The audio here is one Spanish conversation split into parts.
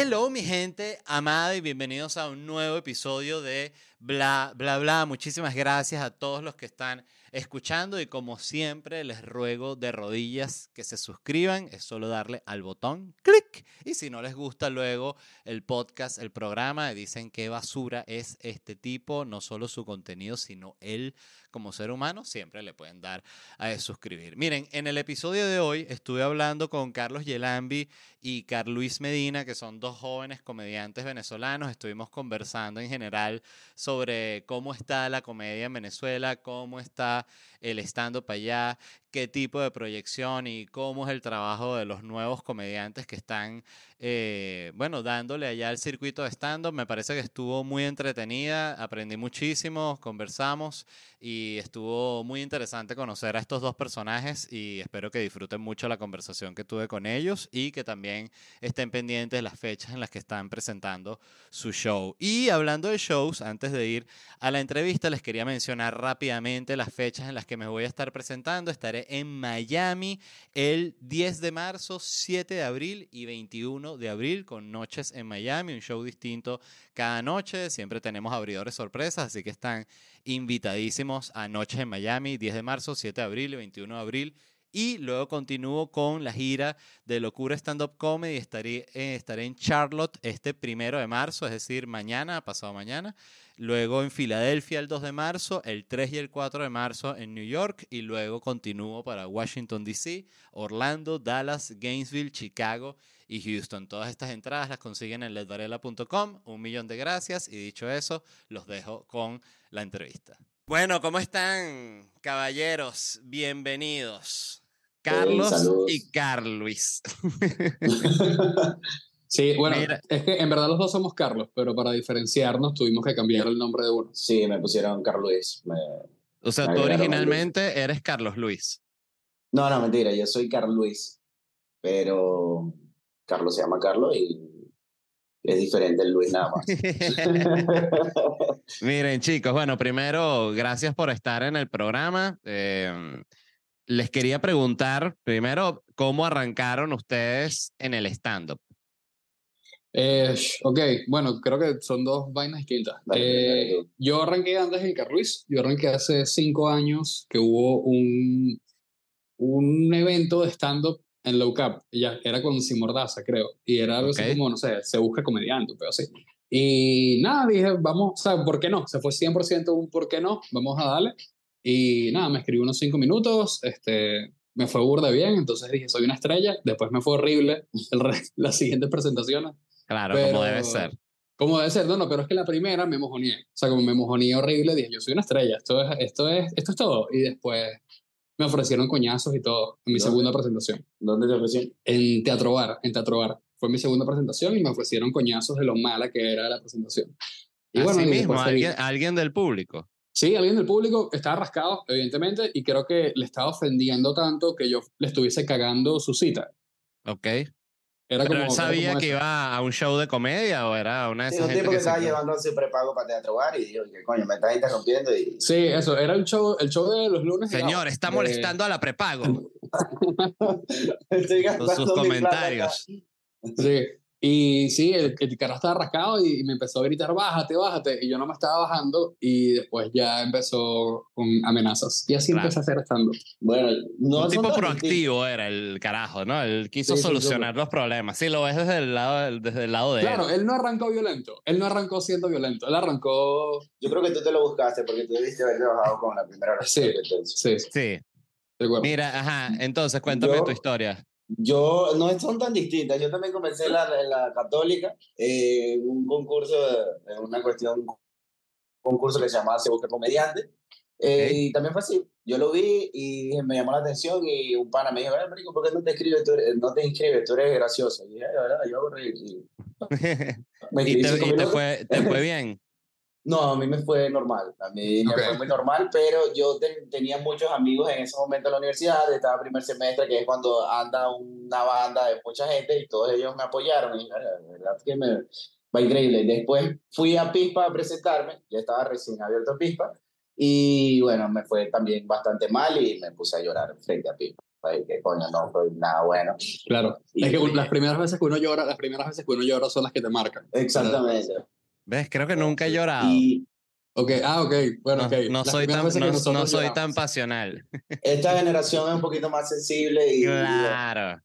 Hello, mi gente amada, y bienvenidos a un nuevo episodio de Bla, Bla, Bla. Muchísimas gracias a todos los que están escuchando y como siempre les ruego de rodillas que se suscriban, es solo darle al botón, clic, y si no les gusta luego el podcast, el programa, dicen qué basura es este tipo, no solo su contenido, sino él como ser humano, siempre le pueden dar a suscribir. Miren, en el episodio de hoy estuve hablando con Carlos Yelambi y Carl Luis Medina, que son dos jóvenes comediantes venezolanos, estuvimos conversando en general sobre cómo está la comedia en Venezuela, cómo está el stand-up allá, qué tipo de proyección y cómo es el trabajo de los nuevos comediantes que están, eh, bueno, dándole allá el circuito de stand-up. Me parece que estuvo muy entretenida, aprendí muchísimo, conversamos y estuvo muy interesante conocer a estos dos personajes y espero que disfruten mucho la conversación que tuve con ellos y que también estén pendientes las fechas en las que están presentando su show. Y hablando de shows, antes de ir a la entrevista, les quería mencionar rápidamente las fechas en las que me voy a estar presentando. Estaré en Miami el 10 de marzo, 7 de abril y 21 de abril con Noches en Miami, un show distinto cada noche. Siempre tenemos abridores sorpresas, así que están invitadísimos a Noches en Miami, 10 de marzo, 7 de abril y 21 de abril. Y luego continúo con la gira de Locura Stand Up Comedy. Estaré, eh, estaré en Charlotte este primero de marzo, es decir, mañana, pasado mañana. Luego en Filadelfia el 2 de marzo, el 3 y el 4 de marzo en New York. Y luego continúo para Washington, D.C., Orlando, Dallas, Gainesville, Chicago y Houston. Todas estas entradas las consiguen en ledvarela.com. Un millón de gracias. Y dicho eso, los dejo con la entrevista. Bueno, ¿cómo están, caballeros? Bienvenidos. Carlos y Carluis. sí, bueno, es que en verdad los dos somos Carlos, pero para diferenciarnos tuvimos que cambiar el nombre de uno. Sí, me pusieron Carlos Me, o sea, tú originalmente eres Carlos Luis. No, no, mentira, yo soy Carlos Luis, pero Carlos se llama Carlos y es diferente el Luis nada más. Miren, chicos, bueno, primero, gracias por estar en el programa. Em, les quería preguntar, primero, ¿cómo arrancaron ustedes en el stand-up? Eh, ok, bueno, creo que son dos vainas distintas. Eh, yo arranqué antes en Carluis, yo arranqué hace cinco años que hubo un, un evento de stand-up en Low Cap, ya era con Simordaza, creo, y era algo así como, no sé, se busca comediante, pero así. Y nada, dije, vamos, o sea, ¿por qué no? Se fue 100% un ¿por qué no? Vamos a darle. Y nada, me escribí unos cinco minutos, este, me fue burda bien, entonces dije, soy una estrella, después me fue horrible el las siguientes presentaciones. Claro, como debe ser. Como debe ser, no, no, pero es que la primera me mojoné, o sea, como me mojoné horrible, dije, yo soy una estrella, esto es, esto es, esto es todo. Y después me ofrecieron coñazos y todo en mi segunda presentación. ¿Dónde te ofrecieron? En Teatro Bar, en Teatro Bar. Fue mi segunda presentación y me ofrecieron coñazos de lo mala que era la presentación. Y bueno, mismo, ¿alguien, ¿alguien del público? Sí, alguien del público estaba rascado, evidentemente, y creo que le estaba ofendiendo tanto que yo le estuviese cagando su cita. Ok. Era ¿Pero él sabía que iba a un show de comedia o era una de esas sí, un tipo que, estaba llevando su prepago para teatro bar y dijo que coño, me estás interrumpiendo y... Sí, eso, era el show, el show de los lunes. Señor, está molestando a la prepago. Con sus comentarios. Sí, y sí, el, el cara estaba rascado y, me empezó a gritar, bájate, bájate. Y yo no me estaba bajando y después ya empezó con amenazas. Y así empecé a hacer estando. Bueno, no Un tipo proactivo era el carajo, ¿no? Él quiso solucionar los problemas. Sí, lo ves desde el lado, desde el lado de claro, él. Claro, él no arrancó violento. Él no arrancó siendo violento. Él arrancó... Yo creo que tú te lo buscaste porque tú debiste haber trabajado con la primera Sí, sí. Sí. Mira, ajá, entonces cuéntame tu historia. Yo, no son tan distintas. Yo también comencé en la, la católica, en un concurso, en una cuestión, un concurso que se llamaba Se Busca Comediante. Eh, y también fue así. Yo lo vi y me llamó la atención y un pana me dijo, Marico, ¿por qué no te, escribes? Tú no te inscribes? Tú eres gracioso. Y dije, verdad, yo hago reír. Y, ¿Y te, y te, fue, te fue bien? No, a mí me fue normal, a mí me fue muy normal, pero yo tenía muchos amigos en ese momento en la universidad, estaba primer semestre, que es cuando anda una banda de mucha gente y todos ellos me apoyaron y la verdad que me va increíble. Después fui a Pispa a presentarme, ya estaba recién abierto Pispa y bueno, me fue también bastante mal y me puse a llorar frente a Pispa. Que coño, no fue nada bueno. Claro. Y- es que las primeras veces que uno llora, las primeras veces que uno llora son las que te marcan. Exactamente. ¿Ves? Creo que nunca he llorado. Y Ok, ah, ok, bueno, No, ok. no Las soy tan, no, no soy tan pasional. esta generación es un poquito más sensible y... Claro.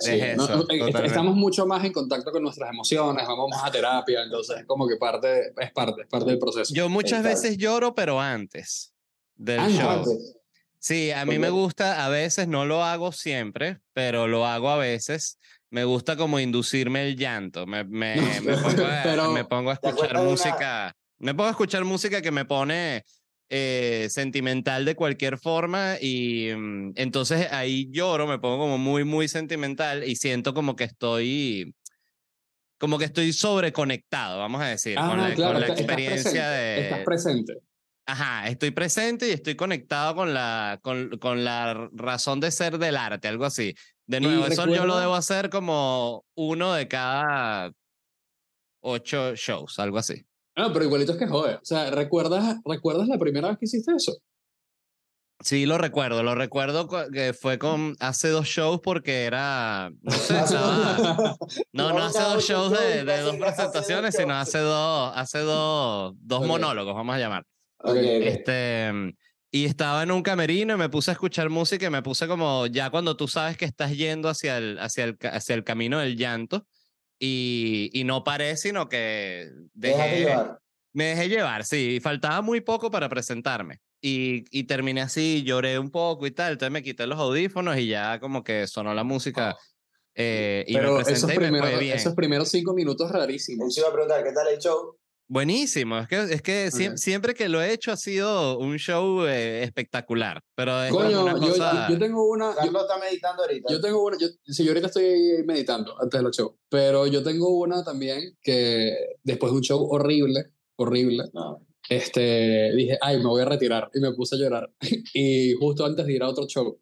Sí, Es No, eso, no, eh, totalmente. estamos mucho más en contacto con nuestras emociones, vamos más a terapia, entonces es como que parte, es parte, es parte del proceso. Yo muchas veces lloro, pero antes del Antes. show. Antes. Sí, a mí ¿Por me gusta, a veces no lo hago siempre, pero lo hago a veces. Me gusta como inducirme el llanto. Me, me, me pongo, a, Pero- me pongo a ¿Te escuchar música. Me pongo a escuchar música que me pone eh, sentimental de cualquier forma y mm, entonces ahí lloro, me pongo como muy, muy sentimental y siento como que estoy, como que estoy sobreconectado, vamos a decir, Ah, con la, claro, con la estás- estás experiencia presente, de... Estás presente. Ajá, estoy presente y estoy conectado con la, con, con la razón de ser del arte, algo así. De Y nuevo, eso yo lo debo hacer como uno de cada ocho shows, algo así. No, pero igualito es que jode. O sea, ¿recuerdas, ¿recuerdas la primera vez que hiciste eso? Sí, lo recuerdo, lo recuerdo cu- que fue con hace dos shows porque era, no sé, estaba, no, no hace dos shows de, de dos presentaciones, sino hace dos, hace dos, dos monólogos, vamos a llamar. Ok, ok. Este, y estaba en un camerino y me puse a escuchar música y me puse como ya cuando tú sabes que estás yendo hacia el, hacia el, hacia el camino del llanto y, y no paré, sino que dejé, llevar. me dejé llevar, sí, y faltaba muy poco para presentarme. Y, y terminé así, lloré un poco y tal, entonces me quité los audífonos y ya como que sonó la música eh, y me Pero presenté esos y me primeros, fue bien. esos primeros cinco minutos rarísimos. Eso iba a preguntar, ¿qué tal el show? Buenísimo, es que, es que siempre que lo he hecho ha sido un show eh, espectacular, pero es Coño, una yo, cosa... yo tengo una... yo- Carlos está meditando ahorita. Yo tengo una, yo, sí, yo ahorita estoy meditando antes de los shows, pero yo tengo una también que después de un show horrible, horrible, No. este, dije, ay, me voy a retirar y me puse a llorar. y justo antes de ir a otro show.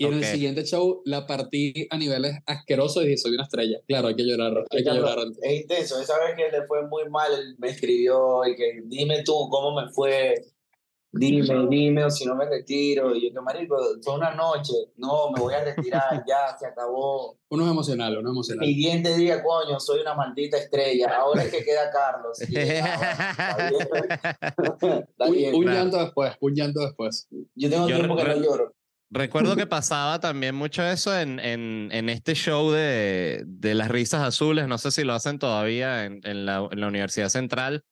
Y en Ok. el siguiente show la partí a niveles asquerosos y dije, soy una estrella. Claro, hay que llorar, hay que llorar antes. Es intenso. Esa vez que le fue muy mal, me escribió y que dime tú cómo me fue. Dime, dime, o si no me retiro. Y yo, que marico, fue una noche. No, me voy a retirar, ya, se acabó. Uno es emocional, uno es emocional. Siguiente día, coño, soy una maldita estrella. Ahora es que queda Carlos. Y ah, bueno, está bien. Está Un, bien. un claro. llanto después, un llanto después. Yo tengo Yo tiempo que no lloro. Recuerdo que pasaba también mucho eso en, en, en este show de, de las risas azules, no sé si lo hacen todavía en, en, la, en la Universidad Central.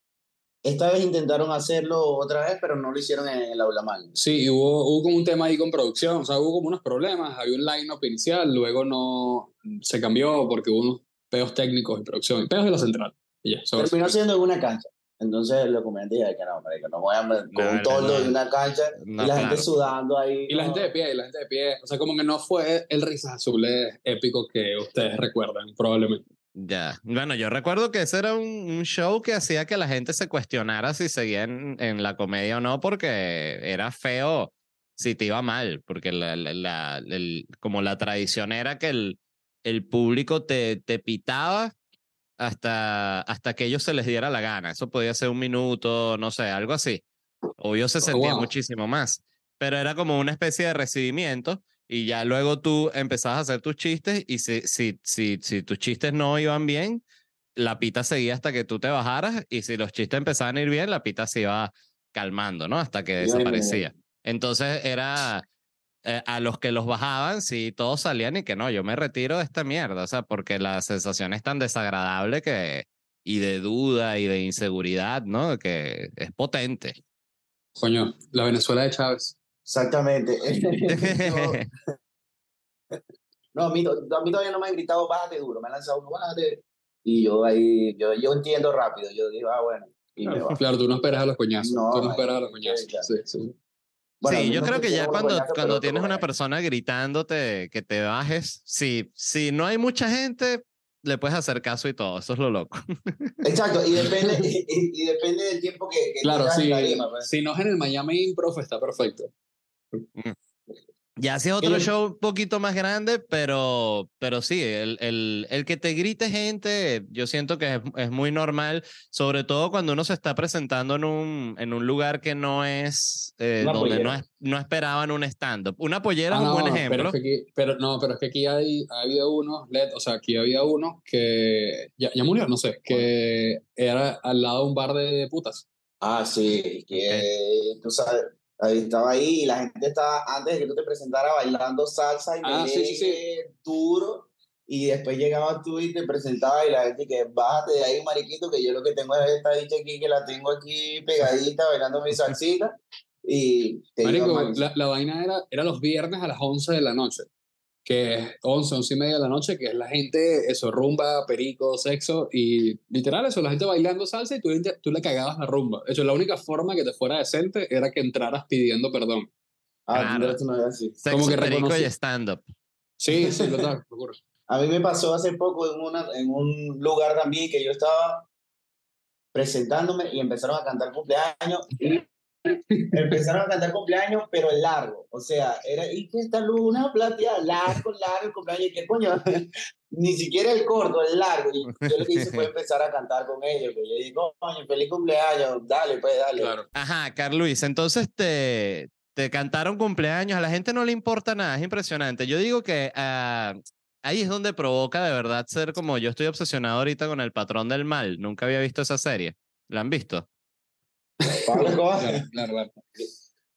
Esta vez intentaron hacerlo otra vez, pero no lo hicieron en el aula magna. Sí, y hubo, hubo como un tema ahí con producción, o sea, hubo como unos problemas, había un line-up inicial, luego no se cambió porque hubo unos peos técnicos de producción, peos de la central. Y sobre eso. Terminó siendo en una cancha. Entonces lo comenté y dije que no, marico, no voy a meter con No, un no, toldo no. y una cancha No, y la claro. gente sudando ahí. Y la no. gente de pie, y la gente de pie, o sea, como que no fue el Risas Azules épico que ustedes recuerdan, probablemente. Ya. Bueno, yo recuerdo que ese era un, un show que hacía que la gente se cuestionara si seguía en, en la comedia o no, porque era feo si te iba mal, porque la, la- la- el- como la tradición era que el, el público te, te pitaba hasta, hasta que ellos se les diera la gana. Eso podía ser un minuto, no sé, algo así. Obvio se sentía wow. muchísimo más, pero era como una especie de recibimiento y ya luego tú empezabas a hacer tus chistes y si, si, si, si tus chistes no iban bien, la pita seguía hasta que tú te bajaras y si los chistes empezaban a ir bien, la pita se iba calmando, ¿no? Hasta que desaparecía. Entonces era eh, a los que los bajaban, sí, todos salían y que no, yo me retiro de esta mierda, o sea, porque la sensación es tan desagradable que y de duda y de inseguridad, ¿no? Que es potente. Coño, la Venezuela de Chávez. Exactamente. No, a mí, a mí todavía no me han gritado, bájate duro, me han lanzado uno, bájate. Y yo ahí, yo, yo entiendo rápido, yo digo, ah, bueno, y me bajo. Claro, tú no esperas a los coñazos. No, tú no esperas a los sí, coñazos. claro. Sí, sí. Bueno, sí, yo creo que ya cuando, cuando tienes una persona gritándote que te bajes, si, si no hay mucha gente, le puedes hacer caso y todo, eso es lo loco. Exacto, y depende, y, y- depende del tiempo que, que Claro, tarima, pues. Si no es en el Miami Improv, está perfecto. Ya sí es otro show un poquito más grande, pero, pero sí, el, el, el que te grite gente, yo siento que es, es, muy normal, sobre todo cuando uno se está presentando en un, en un lugar que no es, eh, donde no, es, no esperaban un stand-up. Una pollera es un buen ejemplo. Pero, es que aquí, pero, no, pero es que aquí hay, ha habido unos, o sea, aquí había uno que ya, ya murió, no sé, que era al lado de un bar de putas. Ah, sí, que tú sabes Ahí estaba ahí y la gente estaba, antes de que tú te presentaras, bailando salsa y ah, sí, sí, sí. duro. Y después llegabas tú y te presentabas y la gente que bájate de ahí, mariquito, que yo lo que tengo es esta dicha aquí, que la tengo aquí pegadita, bailando mi salsita. Y Marico, la, la, vaina era, era los viernes a las 11 de la noche que es 11, 11 y media de la noche, que es la gente, eso, rumba, perico, sexo, y literal eso, la gente bailando salsa y tú, tú le cagabas la rumba. De hecho, la única forma que te fuera decente era que entraras pidiendo perdón. Ah, claro. no así. Sexo, Como que perico y stand-up. Sí, sí, lo ocurre. A mí me pasó hace poco en, una, en un lugar también que yo estaba presentándome y empezaron a cantar cumpleaños y Empezaron a cantar cumpleaños, pero largo. O sea, era, y que esta luna plateada, largo, largo, cumpleaños. Y qué coño, ni siquiera el corto, el largo. Y yo lo que hice fue empezar a cantar con ellos. Que yo digo, coño, feliz cumpleaños, dale, pues, dale. Ajá, Carluis, entonces te, te cantaron cumpleaños, a la gente no le importa nada, es impresionante. Yo digo que uh, ahí es donde provoca de verdad ser como yo estoy obsesionado ahorita con el patrón del mal. Nunca había visto esa serie. ¿La han visto? Claro,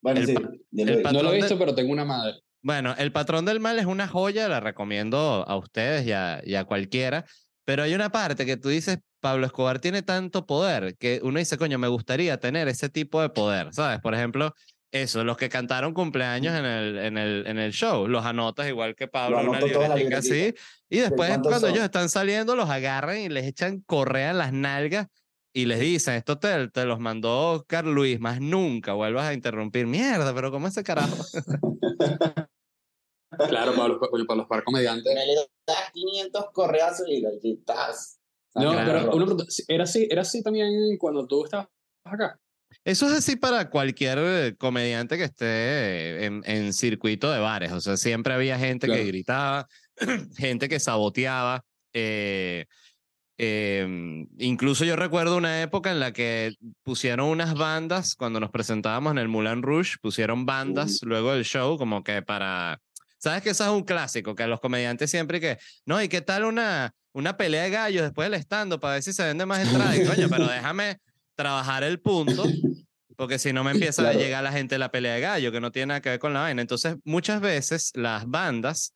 Bueno, sí, no lo he visto, pero tengo una madre. Bueno, El Patrón del Mal es una joya, la recomiendo a ustedes y a, y a, cualquiera, pero hay una parte que tú dices, Pablo Escobar tiene tanto poder que uno dice, coño, me gustaría tener ese tipo de poder, ¿sabes? Por ejemplo, eso, los que cantaron cumpleaños en el, en el, en el show, los anotas igual que Pablo en una libretica así, y después cuando ellos están saliendo los agarran y les echan correa en las nalgas y les dicen, esto te, te los mandó Carl Luis, más nunca vuelvas a interrumpir. Mierda, pero ¿cómo ese carajo? claro, para los, para los par comediantes. Me le das 500 correazos y lo quitas. No, pero una ¿era así, ¿era así también cuando tú estabas acá? Eso es así para cualquier comediante que esté en, en circuito de bares. O sea, siempre había gente que gritaba, gente que saboteaba. Eh, Em, incluso yo recuerdo una época en la que pusieron unas bandas, cuando nos presentábamos en el Moulin Rouge, pusieron bandas luego del show como que para... ¿Sabes que eso es un clásico? Que los comediantes siempre que, no, ¿y qué tal una, una pelea de gallos después del estando para ver si se vende más entradas? Y, coño, pero déjame trabajar el punto, porque si no me empieza a llegar la gente de la pelea de gallo, que no tiene nada que ver con la vaina. Entonces, muchas veces las bandas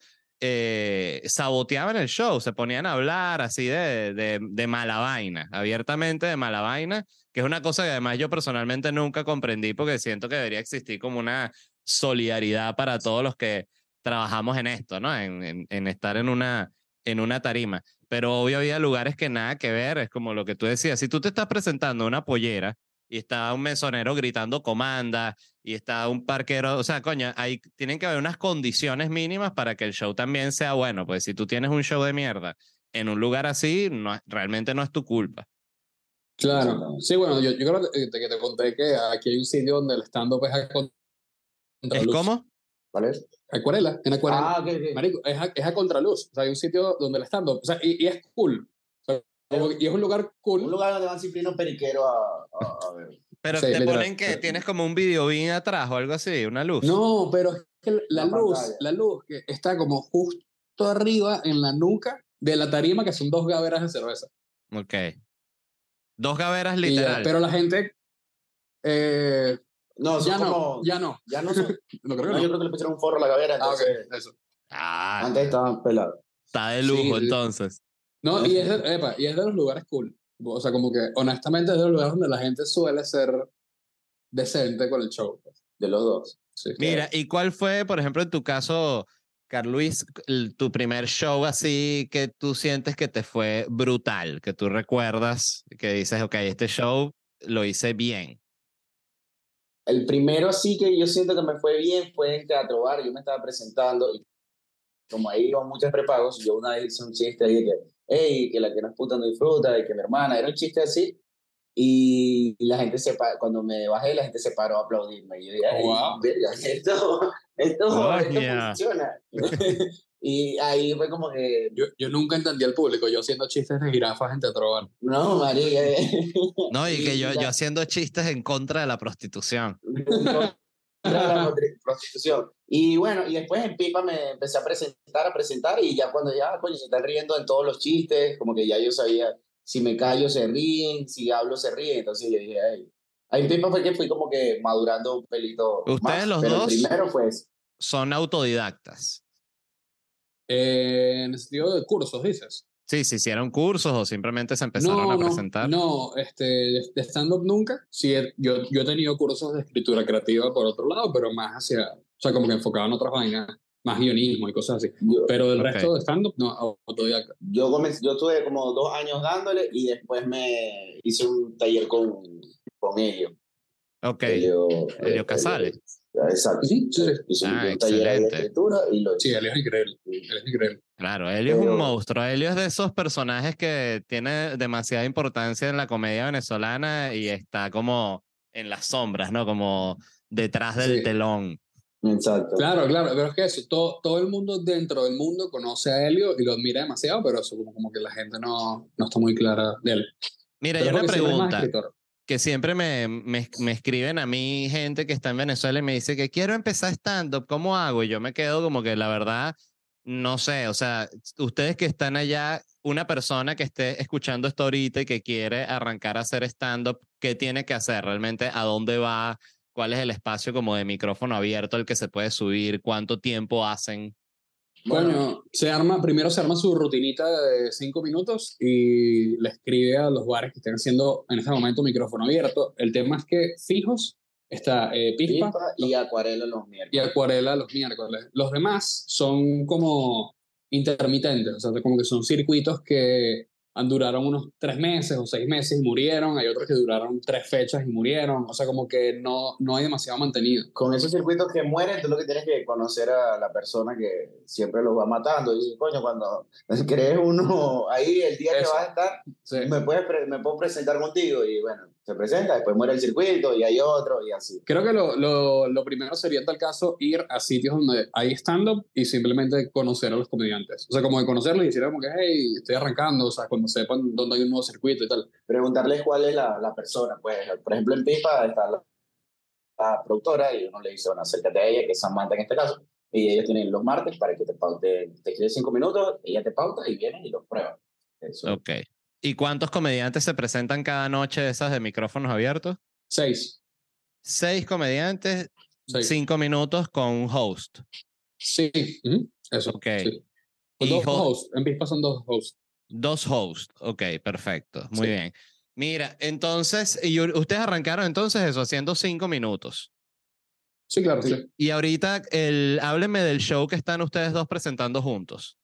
eh, saboteaban el show, se ponían a hablar así de, de, de, mala vaina, abiertamente de mala vaina, que es una cosa que además yo personalmente nunca comprendí porque siento que debería existir como una solidaridad para todos los que trabajamos en esto, ¿no? En, estar en una, en una tarima. Pero obvio había lugares que nada que ver, es como lo que tú decías, si tú te estás presentando una pollera y está un mesonero gritando comanda y está un parquero, o sea, coño, hay, tienen que haber unas condiciones mínimas para que el show también sea bueno, pues si tú tienes un show de mierda en un lugar así, no, realmente no es tu culpa. Claro, sí, bueno, yo, yo creo que te, que te, conté que aquí hay un sitio donde el stand-up es a contraluz. ¿Es cómo? ¿Cuál es? Acuarela, en Acuarela. Ah, ok, ok. Marico, es a, es a contraluz, o sea, hay un sitio donde el stand-up, o sea, y, y es cool, y es un lugar cool. Un lugar donde van Ciprino Periquero a, a, ver. Pero te ponen que tienes como un video bien atrás o algo así, una luz. No, pero es que la, luz, la luz que está como justo arriba en la nuca de la tarima, que son dos gaveras de cerveza. Ok. Dos gaveras literal. pero la gente. Eh, no, ya, no, ya no, ya no. Son, no, creo no, Yo creo que le pusieron un forro a la gavera. Ah, eso. Ah, Antes estaban pelados. Está de lujo, entonces. No, y es, de, epa, y es de los lugares cool. O sea, como que honestamente es de los lugares donde la gente suele ser decente con el show. Pues, de los dos. Mira, ¿y cuál fue, por ejemplo, en tu caso, Carluis, tu primer show así que tú sientes que te fue brutal, que tú recuerdas, que dices, ok, este show lo hice bien? El primero sí que yo siento que me fue bien fue en Teatro Bar, yo me estaba presentando y como ahí iban muchos prepagos, yo una vez hice un chiste ahí que hey, que la que no es puta no disfruta, y que mi hermana, era un chiste así. Y la gente se cuando me bajé, la gente se paró a aplaudirme. Y yo dije, "Ay, Wow. verga, esto, esto, esto Coño. funciona. y ahí fue como que, Yo, yo nunca entendí al público, yo haciendo chistes de jirafas en Teatro no, María. No, y que yo, yo haciendo chistes en contra de la prostitución. La prostitución. Y bueno, y después en Pipa me empecé a presentar, a presentar, y ya cuando ya, coño, se están riendo en todos los chistes, como que ya yo sabía, si me callo se ríen, si hablo se ríen, entonces yo dije, ay. Ahí en Pipa fue que fui como que madurando un pelito ¿Ustedes más, los pero dos? primero fue eso. Son autodidactas. Eh, en el sentido de cursos, dices. Sí, se hicieron cursos o simplemente se empezaron no, a no, presentar. No, este, de, stand-up nunca. Sí, he- yo, yo he tenido cursos de escritura creativa por otro lado, pero más hacia, o sea, como que enfocado en otras vainas, más guionismo y cosas así. Yo, Pero del Ok. resto de stand-up, no, autodidacta. yo, comencé, yo estuve como dos años dándole y después me hice un taller con, con Elio. Ok. Elio, Elio eh, Casale. Elio- Exacto. Sí, sí, sí. Hice Ah, un taller ahí de excelente. escritura y lo Sí, él es increíble. Él es increíble. Claro, Helio es un Pero- monstruo. Helio es de esos personajes que tiene demasiada importancia en la comedia venezolana y está como en las sombras, ¿no? Como detrás del Sí. telón. Exacto. Claro, claro, pero es que eso, todo, todo el mundo dentro del mundo conoce a Helio y lo admira demasiado, pero eso como, como que la gente no, no está muy clara de él. Mira, Pero hay una pregunta que siempre me, me, me escriben a mí gente que está en Venezuela y me dice que quiero empezar stand-up, ¿cómo hago? Y yo me quedo como que la verdad, no sé, o sea, ustedes que están allá, una persona que esté escuchando esto ahorita y que quiere arrancar a hacer stand-up, ¿qué tiene que hacer? ¿Realmente a dónde va? ¿Cuál es el espacio como de micrófono abierto al que se puede subir? ¿Cuánto tiempo hacen? Bueno, Coño, se arma, primero se arma su rutinita de cinco minutos y le escribe a los bares que estén haciendo en este momento micrófono abierto. El tema es que fijos está eh, Pispa, Pipa y acuarela los y miércoles. Acuarela los miércoles. Los demás son como intermitentes, o sea, como que son circuitos que duraron unos tres meses o seis meses y murieron, hay otros que duraron tres fechas y murieron, o sea, como que no, no hay demasiado mantenido. Con esos circuitos que mueren, tú lo que tienes que conocer a la persona que siempre los va matando. Y dices, coño, cuando crees uno ahí, el día que Eso. vas a estar, Sí. me, puedes me puedo presentar contigo. Y bueno, se presenta, después muere el circuito y hay otro y así. Creo que lo, lo, lo primero sería en tal caso ir a sitios donde hay stand-up y simplemente conocer a los comediantes. O sea, como de conocerlos y decir como que, hey, estoy arrancando, o sea, cuando sepan dónde hay un nuevo circuito y tal. Preguntarles cuál es la, la persona. Pues, por ejemplo, en Pipa está la, la productora y uno le dice, bueno, acércate a ella, que es Samantha en este caso. Y ellos tienen los martes para que te paute, te quede cinco minutos, ella te pauta y viene y los prueba. Eso. Ok. ¿Y cuántos comediantes se presentan cada noche de esas de micrófonos abiertos? Seis. Seis comediantes, Seis. cinco minutos con un host. Sí, ujú, eso. Ok. sí. Y Dos ho- hosts, en Pispa son dos hosts. Dos hosts. Ok, perfecto. Muy Sí. bien. Mira, entonces, y ustedes arrancaron entonces eso, haciendo cinco minutos. Sí, claro, sí. Y ahorita, el, háblenme del show que están ustedes dos presentando juntos.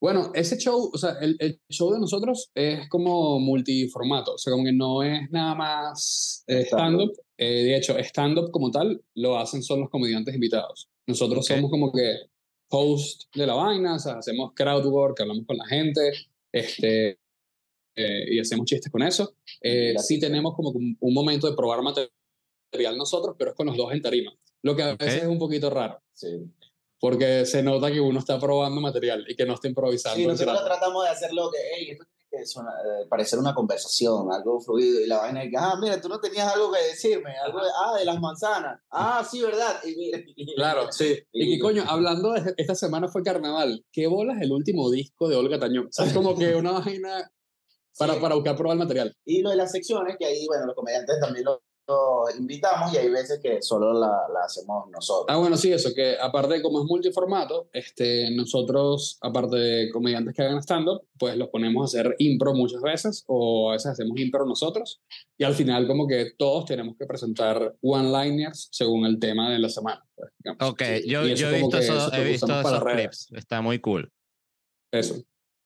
Bueno, ese show, o sea, el, el show de nosotros es como multiformato, o sea, como que no es nada más eh, Stand-up. Eh, de hecho, stand-up como tal lo hacen son los comediantes invitados. Nosotros somos como que host de la vaina, o sea, hacemos crowdwork, hablamos con la gente, este, eh, y hacemos chistes con eso. Eh, sí tenemos como un, un momento de probar material nosotros, pero es con los dos en tarima, lo que a Ok. veces es un poquito raro. Sí. Porque se nota que uno está probando material y que no está improvisando. Sí, nosotros tratamos de hacerlo que, hey, esto eh, parecer una conversación, algo fluido, y la vaina de que, ah, mira, tú no tenías algo que decirme, algo de, ah, de las manzanas, ah, sí, ¿verdad? Y mira, Claro, sí. Y que coño, hablando de esta semana fue carnaval. ¿Qué bolas el último disco de Olga Tañón? O sea, es como que una vaina para, Sí. para buscar probar el material. Y lo de las secciones, que ahí, bueno, los comediantes también lo invitamos y hay veces que solo la, la hacemos nosotros. Ah, bueno, sí, eso, que aparte de como es multiformato, este, nosotros, aparte de comediantes que hagan stand-up, pues los ponemos a hacer impro muchas veces, o a veces hacemos impro nosotros, y al final como que todos tenemos que presentar one-liners según el tema de la semana. pues. Ok, Sí, yo, yo he visto, eso- eso he visto esos clips. Está muy cool. Eso.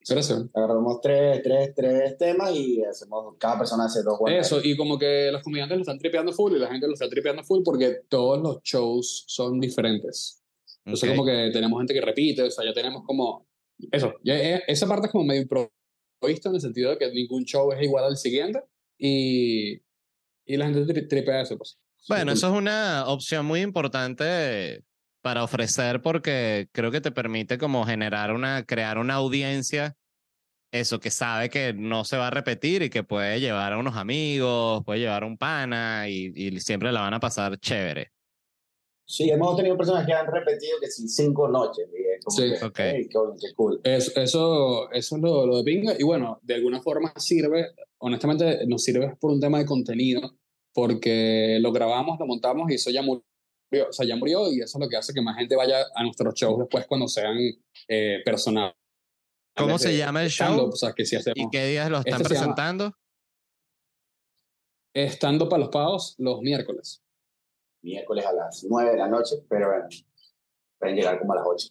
Gracias. Agarramos tres, tres, tres temas y hacemos, cada persona hace dos buenas. Eso, y como que los comediantes lo están tripeando full y la gente lo está tripeando full porque todos los shows son diferentes. Entonces, Ok. como que tenemos gente que repite, o sea, ya tenemos como. Eso, ya, esa parte es como medio improvista en el sentido de que ningún show es igual al siguiente, y, y la gente tri- tripea eso. Pues. Bueno, eso es una opción muy importante para ofrecer porque creo que te permite como generar una, crear una audiencia, eso que sabe que no se va a repetir y que puede llevar a unos amigos, puede llevar a un pana y, y siempre la van a pasar chévere. Sí, hemos tenido personas que han repetido que sí, cinco noches. Como Sí. que, Ok. "Ey, qué, qué cool. Eso, eso, eso es lo, lo de pinga. Y bueno, de alguna forma sirve, honestamente, nos sirve por un tema de contenido, porque lo grabamos, lo montamos y eso ya murió. O sea, ya murió y eso es lo que hace que más gente vaya a nuestros shows después cuando sean eh, personales. ¿Cómo se llama el show? O sea, que si ¿Y qué días lo están Este llama- presentando? estando para los pagos los miércoles. Miércoles a las nueve de la noche, pero bueno, pueden llegar como a las ocho.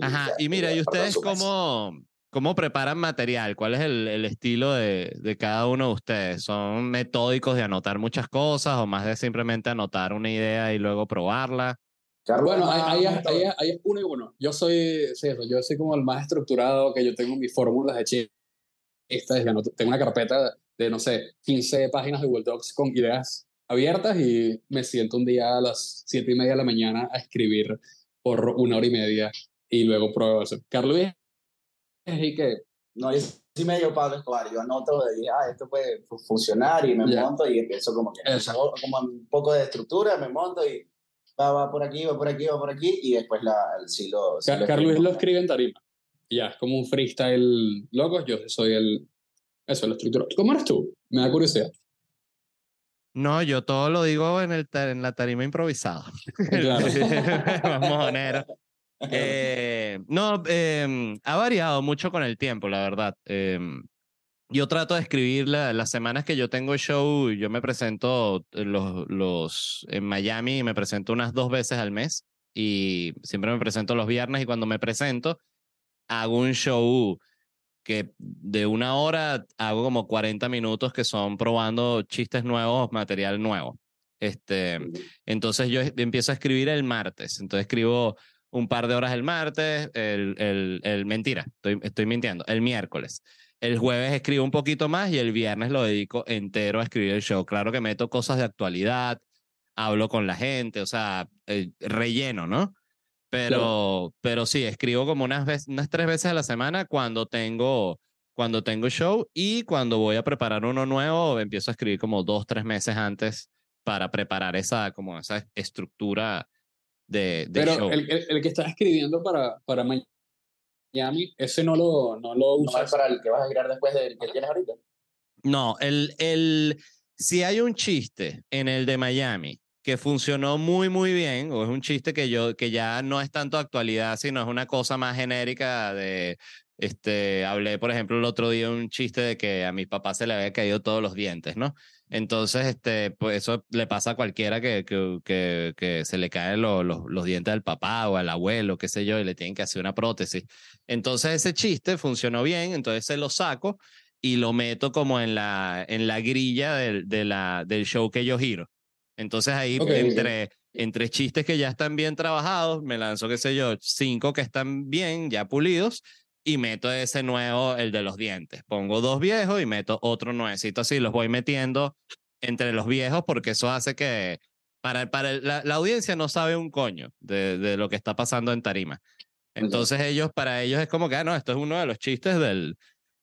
Ajá, ya, y mira, ¿y ustedes cómo, cómo preparan material? ¿Cuál es el, el estilo de, de cada uno de ustedes? ¿Son metódicos de anotar muchas cosas o más de simplemente anotar una idea y luego probarla? Carlos, Bueno, ah, ahí, es uno y uno. Yo soy, sí, eso, yo soy como el más estructurado, que yo tengo mis fórmulas de chistes, que no- tengo una carpeta de, no sé, 15 páginas de Google Docs con ideas abiertas y me siento un día a las 7 y media de la mañana a escribir por una hora y media y luego pruebo eso. Carlos es y que, No, yo sí medio Pablo Escobar. Yo anoto y ah, esto puede fu- funcionar y me monto y empiezo como que Exacto. como un poco de estructura, me monto y va, va por aquí, va por aquí, va por aquí y después la, el sí lo... sí Ca- lo Carlos escribo. lo escribe en tarima. Ya, es como un freestyle loco, yo soy el, eso, el estructurado. ¿Cómo eres tú? Me da curiosidad. No, yo todo lo digo en, el, en la tarima improvisado. Claro. Más mojonero. Eh, no, em, ha variado mucho con el tiempo, la verdad. Em, yo trato de escribir la- las semanas que yo tengo show, yo me presento eh, los, los, en Miami, me presento unas dos veces al mes y siempre me presento los viernes y cuando me presento hago un show que de una hora hago como 40 minutos que son probando chistes nuevos, material nuevo. Este, entonces yo empiezo a escribir el martes. Entonces escribo un par de horas el martes, el, el, el mentira, estoy, estoy mintiendo, el miércoles. El jueves escribo un poquito más y el viernes lo dedico entero a escribir el show. Claro que meto cosas de actualidad, hablo con la gente, o sea, eh, relleno, ¿no? Pero, pero sí, escribo como unas, veces, unas tres veces a la semana cuando tengo, cuando tengo show y cuando voy a preparar uno nuevo, empiezo a escribir como dos, tres meses antes para preparar esa, como esa estructura de, de Pero show. el, el, el que estás escribiendo para, para Miami, ese no lo, no lo No usas. es para el que vas a girar después del que tienes ahorita. No, el, el, si hay un chiste en el de Miami que funcionó muy, muy bien, o es un chiste que yo, que ya no es tanto actualidad, sino es una cosa más genérica de, este, hablé, por ejemplo, el otro día un chiste de que a mi papá se le había caído todos los dientes, ¿no? Entonces, este, pues eso le pasa a cualquiera que, que, que, que se le caen los, los, los dientes al papá o al abuelo, qué sé yo, y le tienen que hacer una prótesis. Entonces, ese chiste funcionó bien, entonces se lo saco y lo meto como en la, en la grilla del, de la, del show que yo giro. Entonces ahí Ok, ok. entre, entre chistes que ya están bien trabajados, me lanzo, qué sé yo, cinco que están bien, ya pulidos, y meto ese nuevo, el de los dientes. Pongo dos viejos y meto otro nuevecito así, los voy metiendo entre los viejos porque eso hace que para, para el- la, la audiencia no sabe un coño de, de lo que está pasando en tarima. Entonces ellos, para ellos es como que, ah, no, esto es uno de los chistes del,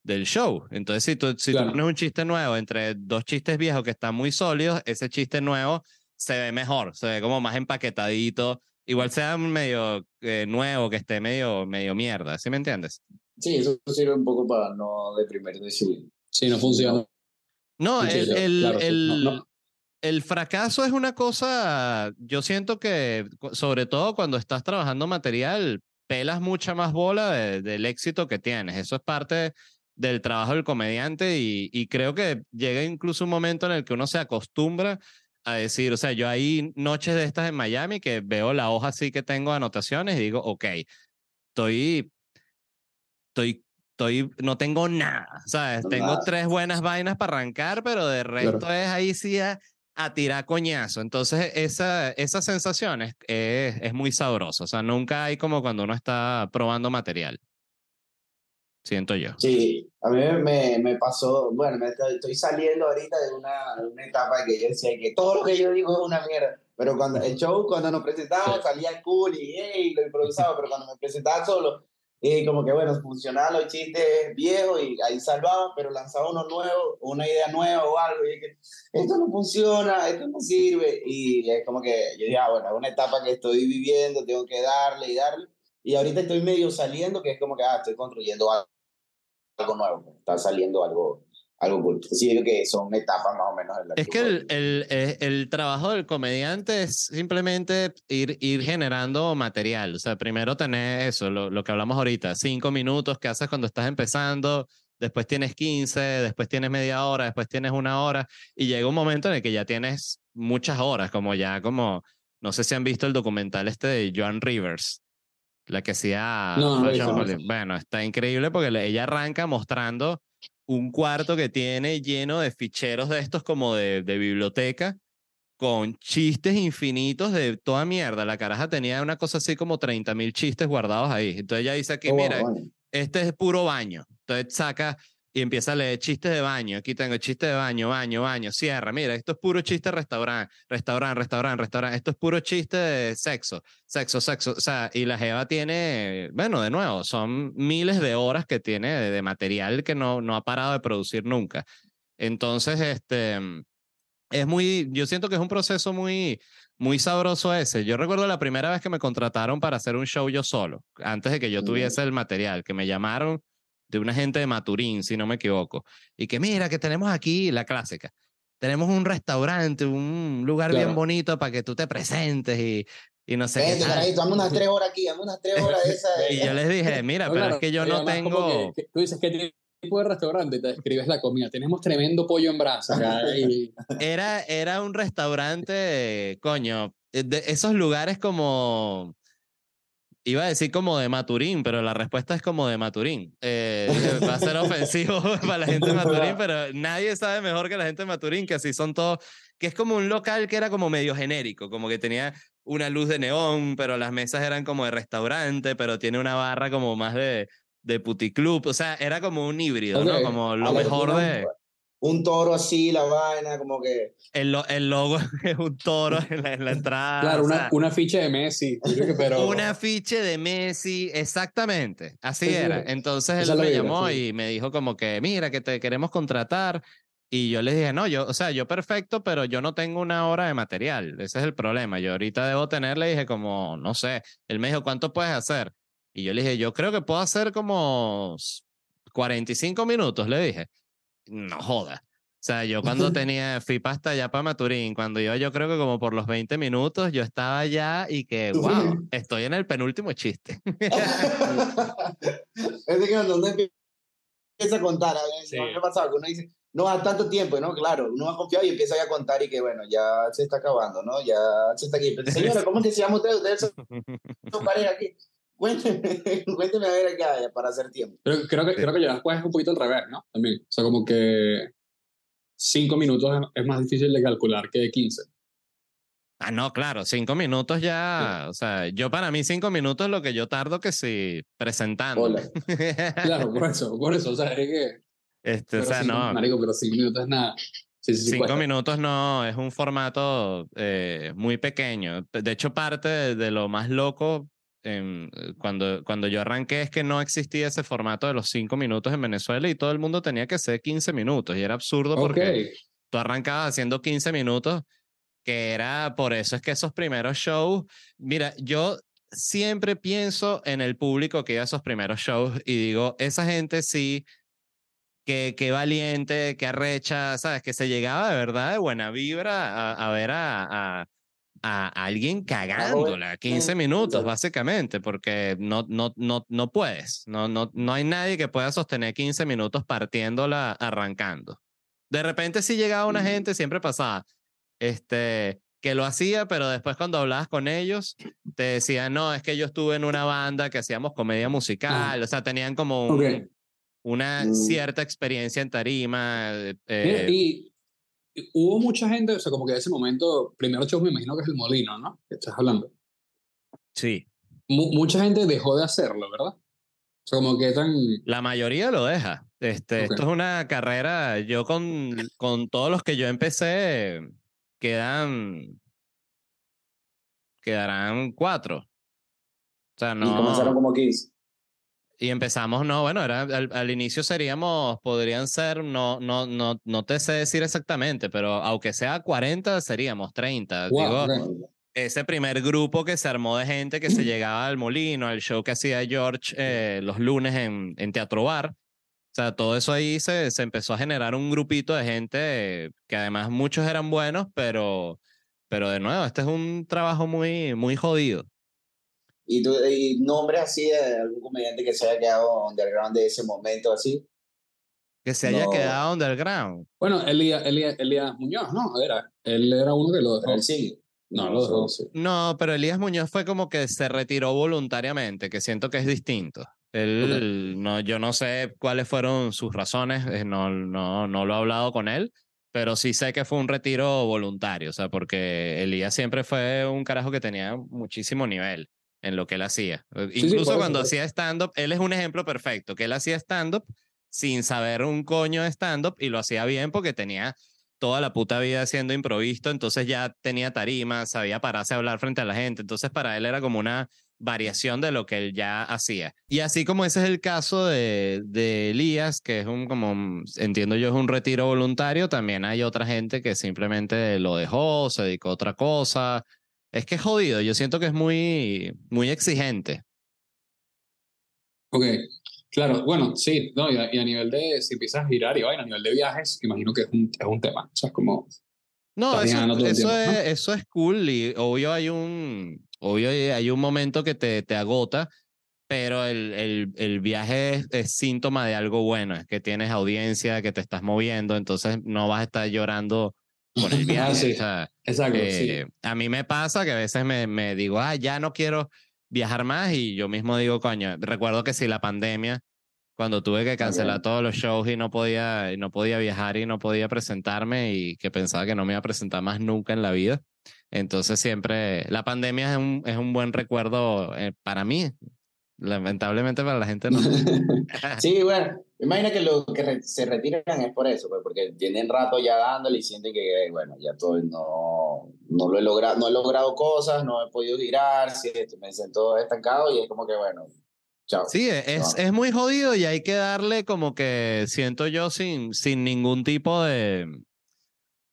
del show. Entonces, si tú, si Claro. tú pones un chiste nuevo entre dos chistes viejos que están muy sólidos, ese chiste nuevo se ve mejor, se ve como más empaquetadito. Igual sea medio eh, nuevo, que esté medio, medio mierda, ¿sí me entiendes? Sí, eso sirve un poco para no deprimir de sí. Sí, no funciona. No, el, sí, el, claro, el, No, no. el fracaso es una cosa, yo siento que, sobre todo cuando estás trabajando material, pelas mucha más bola de- del éxito que tienes. Eso es parte del trabajo del comediante y, y creo que llega incluso un momento en el que uno se acostumbra a decir, o sea, yo hay noches de estas en Miami que veo la hoja así que tengo anotaciones y digo, ok, estoy, estoy, estoy, no tengo nada, ¿sabes? No, tengo nada. tres buenas vainas para arrancar, pero de resto es ahí sí a, a tirar coñazo. Entonces, esa, esa sensación es, es, es muy sabrosa. O sea, nunca hay como cuando uno está probando material. Siento yo. Sí, a mí me, me pasó, bueno, me estoy saliendo ahorita de una, de una etapa que yo decía que todo lo que yo digo es una mierda, pero cuando el show, cuando nos presentábamos, salía cool y hey, lo improvisaba, pero cuando me presentaba solo, y como que bueno, funcionaban los chistes viejos y ahí salvaba, pero lanzaba uno nuevo, una idea nueva o algo, y es que esto no funciona, esto no sirve, y es como que yo dije, ah, bueno, es una etapa que estoy viviendo, tengo que darle y darle, y ahorita estoy medio saliendo, que es como que, ah, estoy construyendo algo, algo nuevo, pues, está saliendo algo, algo cool. Sí, creo que son etapas más o menos. En la es que el, el, eh, el, trabajo del comediante es simplemente ir, ir generando material. O sea, primero tener eso, lo, lo, que hablamos ahorita, cinco minutos que haces cuando estás empezando, después tienes 15, después tienes media hora, después tienes una hora, y llega un momento en el que ya tienes muchas horas, como ya como, no sé si han visto el documental este de Joan Rivers. La que hacía... No, Bueno, está increíble porque ella arranca mostrando un cuarto que tiene lleno de ficheros de estos como de, de biblioteca con chistes infinitos de toda mierda. La caraja tenía una cosa así como 30 mil chistes guardados ahí. Entonces ella dice aquí, oh, mira, este es puro baño. Entonces saca y empieza a leer chistes de baño. Aquí tengo chistes de baño, baño, baño, cierra. Mira, esto es puro chiste de restaurante, restaurante, restaurante, restaurante. Esto es puro chiste de sexo, sexo, sexo. O sea, y la Jeva tiene, bueno, de nuevo, son miles de horas que tiene de, material que no, no ha parado de producir nunca. Entonces, este, es muy, yo siento que es un proceso muy, muy sabroso ese. Yo recuerdo la primera vez que me contrataron para hacer un show yo solo, antes de que yo tuviese el material, que me llamaron de una gente de Maturín, si no me equivoco, y que mira, que tenemos aquí la clásica. Tenemos un restaurante, un lugar bien bonito para que tú te presentes y, y no sé qué. Ahí, unas tres horas aquí, dame unas tres horas de esa. y yo les dije, mira, pero es que yo no tengo. tú dices que tipo de restaurante, te describes la comida. Tenemos tremendo pollo en brasa. era, era un restaurante, coño, de esos lugares como Iba a decir como de Maturín, pero la respuesta es como de Maturín. Eh, va a ser ofensivo para la gente de Maturín, pero nadie sabe mejor que la gente de Maturín, que así son todos, que es como un local que era como medio genérico, como que tenía una luz de neón, pero las mesas eran como de restaurante, pero tiene una barra como más de, de puticlub, o sea, era como un híbrido, ¿no? Como lo mejor de un toro así, la vaina, como que... El, el logo es un toro en la, en la entrada. Claro, una, una ficha de Messi. Pero... una ficha de Messi, exactamente. Así era. Entonces él me llamó y me dijo como que, mira, que te queremos contratar. Y yo le dije, no, yo, o sea, yo perfecto, pero yo no tengo una hora de material. Ese es el problema. Yo ahorita debo tener, le dije como, no sé. Él me dijo, ¿cuánto puedes hacer? Y yo le dije, yo creo que puedo hacer como 45 minutos, le dije no joda. O sea, yo cuando tenía, fui hasta allá para Maturín, cuando yo, yo creo que como por los 20 minutos, yo estaba allá y que, wow, estoy en el penúltimo chiste. es de que cuando uno empieza a contar, a ver, sí. ¿no pasado? Uno dice, no a tanto tiempo, ¿no? Claro, uno ha confiado y empieza a contar y que, bueno, ya se está acabando, ¿no? Ya se está aquí. Señora, ¿cómo es que se llama usted? Ustedes son, pareja aquí. Cuénteme, cuénteme a ver acá para hacer tiempo. Pero creo que, creo que ya después es un poquito al revés, ¿no? También. O sea, como que cinco minutos es más difícil de calcular que 15. Ah, no, claro, cinco minutos ya, o sea, yo para mí cinco minutos es lo que yo tardo que si presentando. claro, por eso, por eso, o sea, es que... Este, o sea, no. Marico, pero cinco minutos es nada. Sí, sí, cinco minutos no, es un formato eh, muy pequeño. De hecho, parte de, de, lo más loco eh, cuando, cuando yo arranqué es que no existía ese formato de los cinco minutos en Venezuela y todo el mundo tenía que ser 15 minutos y era absurdo porque tú arrancabas haciendo 15 minutos, que era por eso es que esos primeros shows, mira, yo siempre pienso en el público que iba a esos primeros shows y digo, esa gente sí, que, que valiente, que arrecha, ¿sabes? Que se llegaba de verdad de buena vibra a, a ver a, a a alguien cagándola 15 minutos, básicamente, porque no, no, no, no puedes. No, no, no hay nadie que pueda sostener 15 minutos partiéndola arrancando. De repente, si llegaba una gente, siempre pasaba, este, que lo hacía, pero después cuando hablabas con ellos, te decían, no, es que yo estuve en una banda que hacíamos comedia ah. musical, o sea, tenían como una mm. cierta experiencia en tarima. Eh, y, hubo mucha gente, o sea, como que en ese momento, primero show me imagino que es el molino, ¿no? Que estás hablando. Sí. mucha gente dejó de hacerlo, ¿verdad? O Como que tan... La mayoría lo deja. Este. Esto es una carrera, yo con, con todos los que yo empecé, quedan, quedarán cuatro. O sea, Y comenzaron no. como 15. Y empezamos, no, bueno, era, al, al inicio seríamos, podrían ser, no, no, no, no te sé decir exactamente, pero aunque sea 40, seríamos 30. Wow, Digo, ese primer grupo que se armó de gente que se llegaba al molino, al show que hacía George eh, los lunes en, en Teatro Bar. O sea, todo eso ahí se, se empezó a generar un grupito de gente que además muchos eran buenos, pero, pero de nuevo, este es un trabajo muy, muy jodido. ¿Y, tú, y nombres así de algún comediante que se haya quedado underground de ese momento así? Que se haya No. quedado underground. Bueno, Elías, Elías, Elías Muñoz, ¿no? Era. Él era uno que lo dejó. Él sigue. No, lo dejó. sí. No, pero Elías Muñoz fue como que se retiró voluntariamente, que siento que es distinto. Él, no, yo no sé cuáles fueron sus razones, eh, no, no, no lo he hablado con él, pero sí sé que fue un retiro voluntario, o sea, porque Elías siempre fue un carajo que tenía muchísimo nivel en lo que él hacía. Eh, sí, Incluso eso, cuando hacía stand-up, él es un ejemplo perfecto, que él hacía stand-up sin saber un coño de stand-up y lo hacía bien porque tenía toda la puta vida haciendo improviso, entonces ya tenía tarima, sabía pararse a hablar frente a la gente, entonces para él era como una variación de lo que él ya hacía. Y así como ese es el caso de, de Elías, que es un, como, mm, entiendo yo, es un retiro voluntario, también hay otra gente que simplemente lo dejó, se dedicó a otra cosa. Es que es jodido, yo siento que es muy, muy exigente. Ok, claro, bueno, sí, no, y, a, y a nivel de, si empiezas a girar y vaina, a nivel de viajes, imagino que es un, es un tema, o sea, es como, No, eso, es, eso es cool y obvio hay un, obvio hay hay un momento que te, te agota, pero el, el, el viaje es, es síntoma de algo bueno, es que tienes audiencia, que te estás moviendo, entonces no vas a estar llorando con el viaje. Ah, sí. o sea, exacto, eh, sí. A mí me pasa que a veces me, me digo, ah, ya no quiero viajar más y yo mismo digo, coño, recuerdo que si la pandemia, cuando tuve que cancelar todos los shows y no podía, y no podía viajar y no podía presentarme y que pensaba que no me iba a presentar más nunca en la vida. Entonces siempre, la pandemia es un, es un buen recuerdo eh, para mí. Lamentablemente para la gente no. Sí, bueno, imagina que los que re- se retiran es por eso, pues, porque tienen rato ya dándole y sienten que, bueno, ya todo, no, no lo he logrado, no he logrado cosas, no he podido girar, sí, me siento estancado y es como que, bueno, chao. Sí, e, es, No. es muy jodido y hay que darle como que siento yo sin, sin ningún tipo de,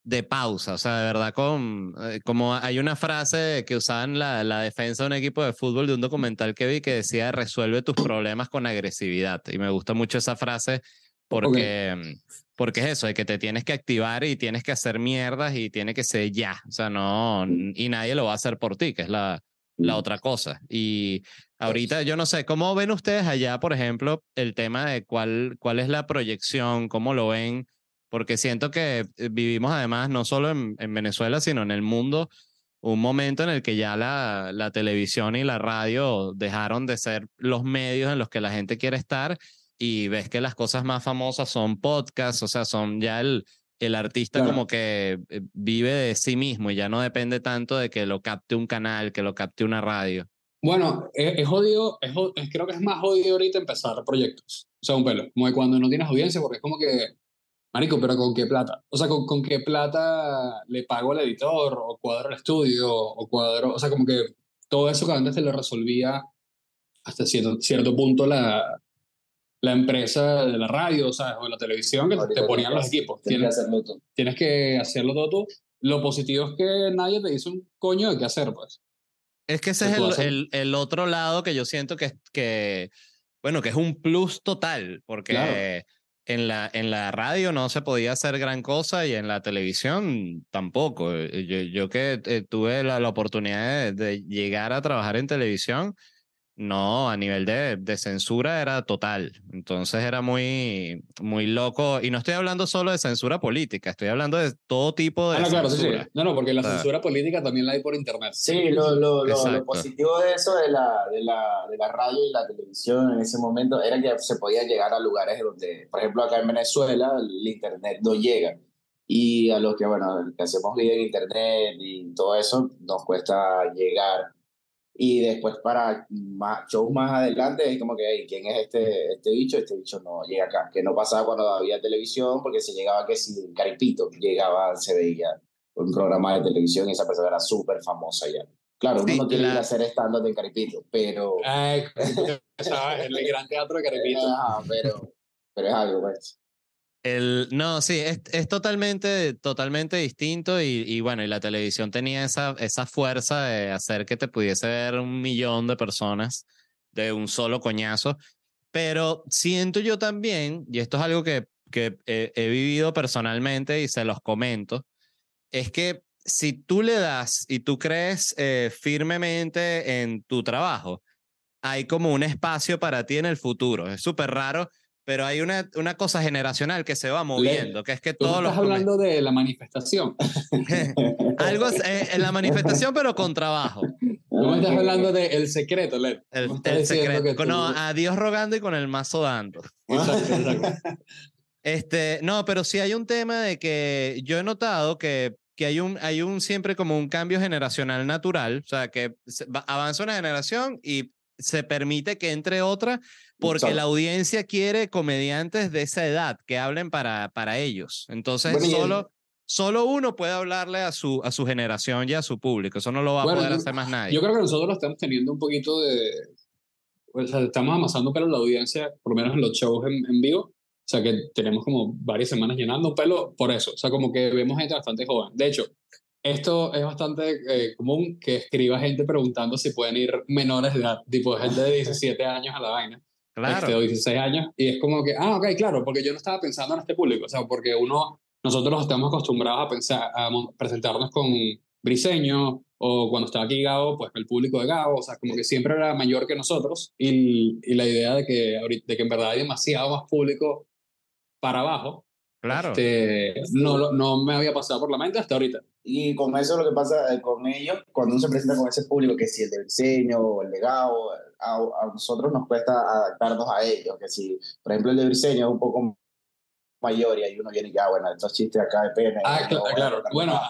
de pausa. O sea, de verdad, con, eh, como hay una frase que usaban la, la defensa de un equipo de fútbol de un documental que vi que decía resuelve tus problemas con agresividad. Y me gusta mucho esa frase porque, porque es eso, de que te tienes que activar y tienes que hacer mierdas y tiene que ser ya. O sea, no, y nadie lo va a hacer por ti, que es la, la otra cosa. Y ahorita yo no sé, ¿cómo ven ustedes allá, por ejemplo, el tema de cuál, cuál es la proyección, cómo lo ven? Porque siento que eh, vivimos además no solo en, en Venezuela, sino en el mundo, un momento en el que ya la, la televisión y la radio dejaron de ser los medios en los que la gente quiere estar y ves que las cosas más famosas son podcasts, o sea, son ya el, el artista Claro. como que eh, vive de sí mismo y ya no depende tanto de que lo capte un canal, que lo capte una radio. Bueno, es, es jodido, es, es- creo que es más jodido ahorita empezar proyectos, o sea, un pelo, como de cuando no tienes audiencia, porque es como que, marico, pero ¿con qué plata? O sea, ¿con, con qué plata le pago al editor, o cuadro el estudio, o cuadro, o sea, como que todo eso que antes te lo resolvía hasta cierto, cierto punto la, la empresa de la radio, o sea, o de la televisión, que te- Ahorita te ponían los que- equipos. Tienes que Tienes, hacerlo tú. tienes que hacerlo todo tú. Lo positivo es que nadie te dice un coño de qué hacer, pues. Es que ese Se es el, el, el otro lado que yo siento que, es- que, bueno, que es un plus total, porque Claro. en, la, en la radio no se podía hacer gran cosa y en la televisión tampoco. Eh, Yo, yo que eh, tuve la, la oportunidad de, de llegar a trabajar en televisión, no, a nivel de, de censura era total. Entonces era muy, muy loco. Y no estoy hablando solo de censura política, estoy hablando de todo tipo de Ah, no, claro, sí, sí. censura. No, no, porque la censura política también la hay por internet. Sí, lo, lo, lo, lo positivo de eso, de la, de, la, de la radio y la televisión en ese momento, era que se podía llegar a lugares donde, por ejemplo, acá en Venezuela, el internet no llega. Y a los que, bueno, que hacemos vida en internet y todo eso, nos cuesta llegar Y después para más, shows más adelante es como que, hey, ¿quién es este, este bicho? Este bicho no llega acá. Que no pasaba cuando había televisión, porque se llegaba que si Caripito llegaba, se veía un programa de televisión y esa persona era súper famosa ya. Claro, uno Sí, no tiene que la- a hacer stand-up en Caripito, pero... Ay, ¿sabes? El gran teatro de Carepito. Ajá, pero, pero es algo, pues. No, sí, es, totalmente, totalmente distinto y, bueno, y la televisión tenía esa, esa fuerza de hacer que te pudiese ver un millón de personas de un solo coñazo, pero siento yo también, y esto es algo que, que he, he vivido personalmente y se los comento, es que si tú le das y tú crees eh, firmemente en tu trabajo, hay como un espacio para ti en el futuro. Es súper raro, pero hay una, una cosa generacional que se va moviendo, que es que Tú todos los... estás hablando de la manifestación. Algo eh, en la manifestación, pero con trabajo. Tú me estás hablando de El Secreto, Led. El, Tú el secreto. tú- no, a Dios rogando y con el mazo dando. Exacto, exacto. Este, no, pero sí hay un tema de que yo he notado que, que hay, un, hay un siempre como un cambio generacional natural, o sea, que avanza una generación y se permite que entre otra porque Exacto. la audiencia quiere comediantes de esa edad que hablen para, para ellos. Entonces, Bueno, el- solo, solo uno puede hablarle a su, a su generación y a su público. Eso no lo va a Bueno, poder yo- hacer más nadie. Yo creo que nosotros estamos teniendo un poquito de. O sea, estamos amasando en la audiencia, por lo menos en los shows en, en vivo. O sea, que tenemos como varias semanas llenando un pelo por eso. O sea, como que vemos gente bastante joven. De hecho, esto es bastante eh, común que escriba gente preguntando si pueden ir menores de edad, tipo gente de 17 años a la vaina. claro. este, o 16 años, y es como que, ah, ok, claro, porque yo no estaba pensando en este público, o sea, porque uno, nosotros estamos acostumbrados a pensar, a presentarnos con Briseño, o cuando estaba aquí Gabo, pues el público de Gabo, o sea, como que siempre era mayor que nosotros, y, y la idea de que, ahorita, de que en verdad hay demasiado más público para abajo, Claro. este, no, no me había pasado por la mente hasta ahorita. Y con eso lo que pasa eh, con ellos, cuando uno se presenta con ese público, que si el de diseño o el legado, a, a nosotros nos cuesta adaptarnos a ellos. Que si, por ejemplo, el de diseño es un poco mayor y ahí uno viene y ya, bueno, estos chistes acá de pene. Ah, no, cl- claro, bueno,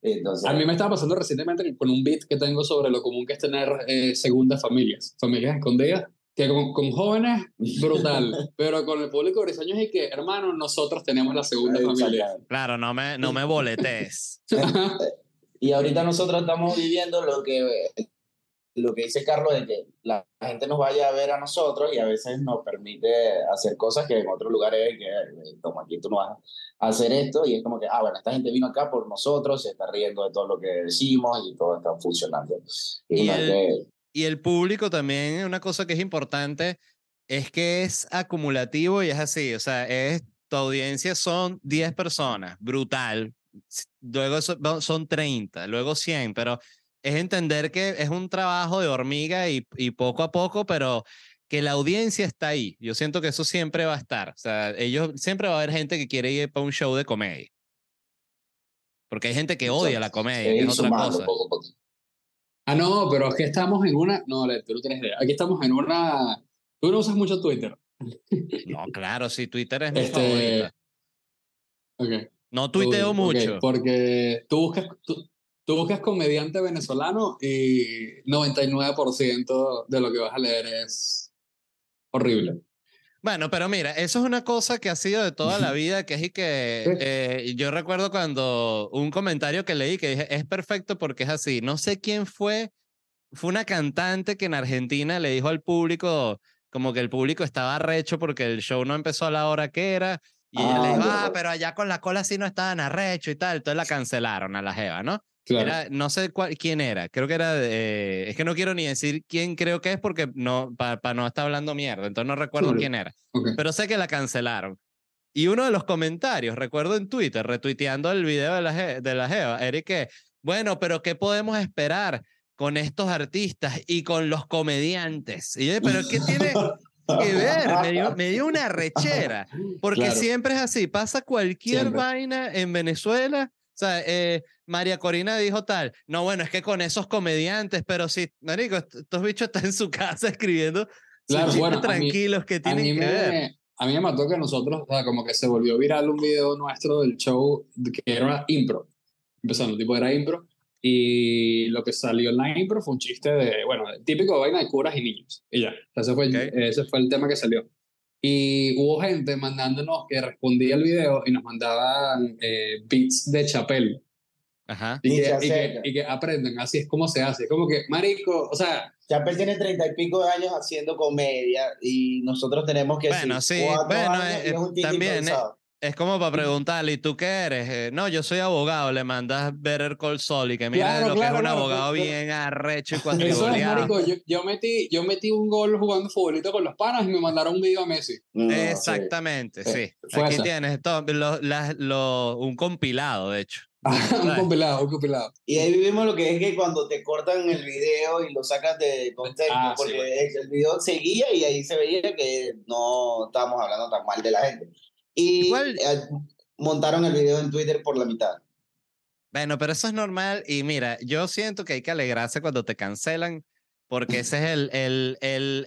Entonces, a mí me estaba pasando recientemente con un beat que tengo sobre lo común que es tener eh, segundas familias, familias escondidas, que con, con jóvenes, brutal, pero con el público briseño es que, hermano, nosotros tenemos la segunda familia. Exactamente. Claro, no me, no me boletees. Y ahorita nosotros estamos viviendo lo que, lo que dice Carlos, de que la gente nos vaya a ver a nosotros y a veces nos permite hacer cosas que en otros lugares, que eh, toma aquí tú no vas a hacer esto, y es como que, ah, bueno, esta gente vino acá por nosotros, se está riendo de todo lo que decimos y todo está funcionando. Y, Y no es el- que- Y el público también, una cosa que es importante es que es acumulativo y es así, o sea, es, tu audiencia son 10 personas, brutal, luego son 30, luego 100, pero es entender que es un trabajo de hormiga y, y poco a poco, pero que la audiencia está ahí. Yo siento que eso siempre va a estar, o sea, ellos, siempre va a haber gente que quiere ir para un show de comedia. Porque hay gente que odia la comedia, que ir es otra cosa. poco poco. Ah, no, pero es que estamos en una... No, tú no tienes idea. Aquí estamos en una... Tú no usas mucho Twitter. No, claro, sí, Twitter es mi Este, favorita. Ok. No tuiteo mucho. porque tú buscas, tú, tú buscas comediante venezolano y 99% de lo que vas a leer es horrible. Bueno, pero mira, eso es una cosa que ha sido de toda la vida, que es y que eh, yo recuerdo cuando un comentario que leí que dije, es perfecto porque es así. No sé quién fue, fue una cantante que en Argentina le dijo al público, como que el público estaba arrecho porque el show no empezó a la hora que era, y ella le Ah, dijo, ah, pero allá con la cola sí no estaban arrecho y tal, entonces la cancelaron a la jeva, ¿no? Claro. Era, no sé cuál, quién era, creo que era, de- es que no quiero ni decir quién creo que es porque no, para no estar hablando mierda, entonces no recuerdo Claro. quién era, Ok. pero sé que la cancelaron. Y uno de los comentarios, recuerdo en Twitter, retuiteando el video de la, de la Jeva, era que, bueno, pero ¿qué podemos esperar con estos artistas y con los comediantes? Y yo, pero ¿qué tiene que ver? Me dio, me dio una rechera, porque Claro. siempre es así, pasa cualquier Siempre. vaina en Venezuela. O sea, eh, María Corina dijo tal, no, bueno, es que con esos comediantes, pero sí, marico, est- estos bichos están en su casa escribiendo Claro, bueno, a mí- tranquilos que tienen que ver. me, a mí me mató que nosotros, o sea, como que se volvió viral un video nuestro del show que era impro. Empezando, tipo era impro. y lo que salió en la impro fue un chiste de, bueno, típico de vaina de curas y niños. Y ya, ese fue, el, Ok. ese fue el tema que salió. Y hubo gente mandándonos que respondía al video y nos mandaban eh, beats de Chapel. Ajá. Y que, y, que, y que aprenden, así es como se hace. Como que, marico, o sea, Chapel tiene treinta y pico de años haciendo comedia y nosotros tenemos que Bueno, decir sí, bueno, años y eh, es un chiste también, eh. Es como para preguntarle, ¿y tú qué eres? Eh, no, yo soy abogado, le mandas Better Call Saul y que mira Claro, lo que claro, es un claro, abogado bien arrecho y eso es. Yo, yo, metí, yo metí un gol jugando futbolito con los panas y me mandaron un video a Messi. No, sí. Exactamente, sí. Eh, fue Aquí esa. tienes todo, lo- las- lo- un compilado, de hecho. un ¿Sabes? compilado, un compilado. Y ahí vivimos lo que es que cuando te cortan el video y lo sacas de contexto, Ah, sí, porque bueno. el video seguía y ahí se veía que no estábamos hablando tan mal de la gente. Y Igual- eh, montaron el video en Twitter por la mitad. Bueno, pero eso es normal y mira, yo siento que hay que alegrarse cuando te cancelan porque ese es el, el, el,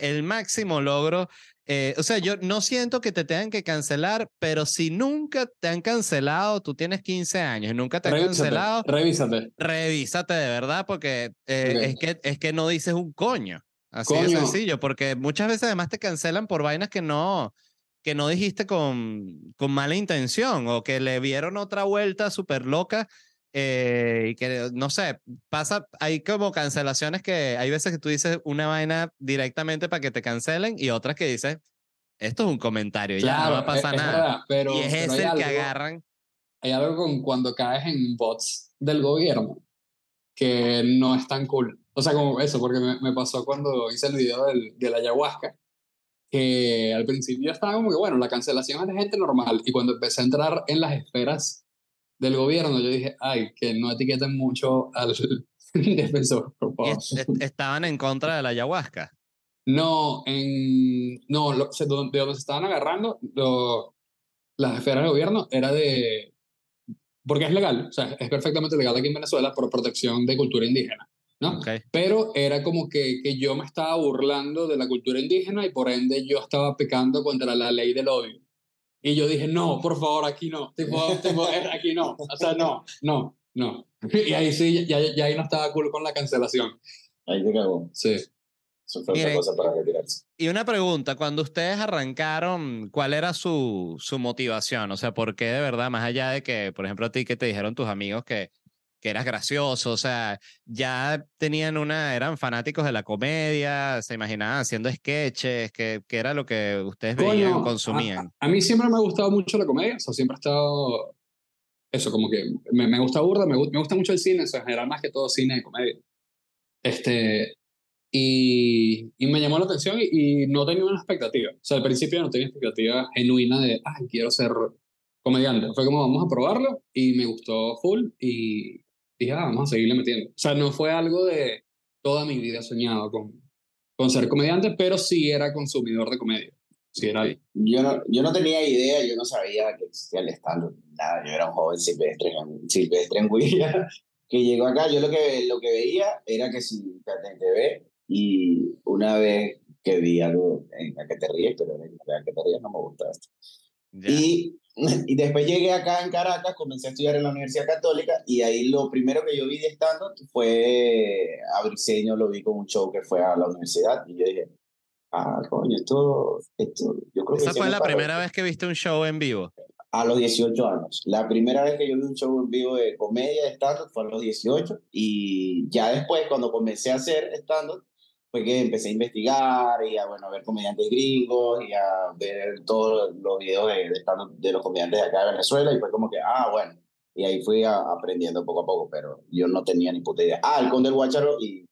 el máximo logro. Eh, o sea, yo no siento que te tengan que cancelar, pero si nunca te han cancelado, tú tienes 15 años y nunca te han Revísate, cancelado, revísate. revísate de verdad porque eh, Ok. es, que, es que no dices un coño. Así de Coño. sencillo, porque muchas veces además te cancelan por vainas que no, que no dijiste con, con mala intención o que le vieron otra vuelta súper loca eh, y que, no sé, pasa, hay como cancelaciones que hay veces que tú dices una vaina directamente para que te cancelen y otras que dices, esto es un comentario, y ya no va a pasar es- es nada. verdad, pero, y es pero ese el que algo- agarran. Hay algo con cuando caes en bots del gobierno que no es tan cool. O sea, como eso, porque me, me pasó cuando hice el video del, de la ayahuasca, que al principio estaba como que, bueno, la cancelación es de gente normal, y cuando empecé a entrar en las esferas del gobierno, yo dije, ay, que no etiqueten mucho al defensor, por favor. est- est- estaban en contra de la ayahuasca. No, en, no lo- donde, de donde se estaban agarrando lo- las esferas del gobierno era de, porque es legal, o sea, es perfectamente legal aquí en Venezuela por protección de cultura indígena, ¿no? Ok. Pero era como que, que yo me estaba burlando de la cultura indígena y por ende yo estaba pecando contra la ley del odio. Y yo dije, no, por favor, aquí no, tipo, tipo, eh, aquí no, o sea, no, no, no. Y ahí sí, ya, ya ahí no estaba cool con la cancelación. Ahí te cagó. Sí. Eso fue Miren, otra cosa para retirarse. Y una pregunta, cuando ustedes arrancaron, ¿cuál era su, su motivación? O sea, ¿por qué de verdad, más allá de que, por ejemplo, a ti que te dijeron tus amigos que, que eras gracioso, o sea, ya tenían una, eran fanáticos de la comedia, se imaginaban haciendo sketches, que, que era lo que ustedes veían, Coño, consumían? A, a mí siempre me ha gustado mucho la comedia, o sea, siempre he estado, eso, como que me, me gusta burda, me, me gusta mucho el cine, o sea, en general más que todo cine de comedia. Este, y, y me llamó la atención y, y no tenía una expectativa, o sea, al principio no tenía expectativa genuina de, ay, quiero ser comediante. Fue como, vamos a probarlo y me gustó full y dije, ah, vamos a seguirle metiendo. O sea, no fue algo de toda mi vida soñado con, con ser comediante, pero sí era consumidor de comedia. Sí, era. Yo no, yo no tenía idea, yo no sabía que existía el stand nada, yo era un joven silvestre, en- silvestre en Huila, que llegó acá, yo lo que, lo que veía era que si en TV y una vez que vi algo en la que te ríes, pero en la que te ríes no me gusta esto. Ya. Y, y después llegué acá en Caracas, comencé a estudiar en la Universidad Católica y ahí lo primero que yo vi de stand-up fue a Briseño, lo vi con un show que fue a la universidad y yo dije, ah, coño, esto, esto yo creo que Esa fue la paro". primera vez que viste un show en vivo. A los 18 años. La primera vez que yo vi un show en vivo de comedia, de stand-up, fue a los 18 y ya después, cuando comencé a hacer stand-up, fue que empecé a investigar y a, bueno, a ver comediantes gringos y a ver todos los videos de, de de los comediantes de acá de Venezuela y fue como que, ah, bueno, y ahí fui a- aprendiendo poco a poco, pero yo no tenía ni puta idea. Ah, el Conde del Guácharo y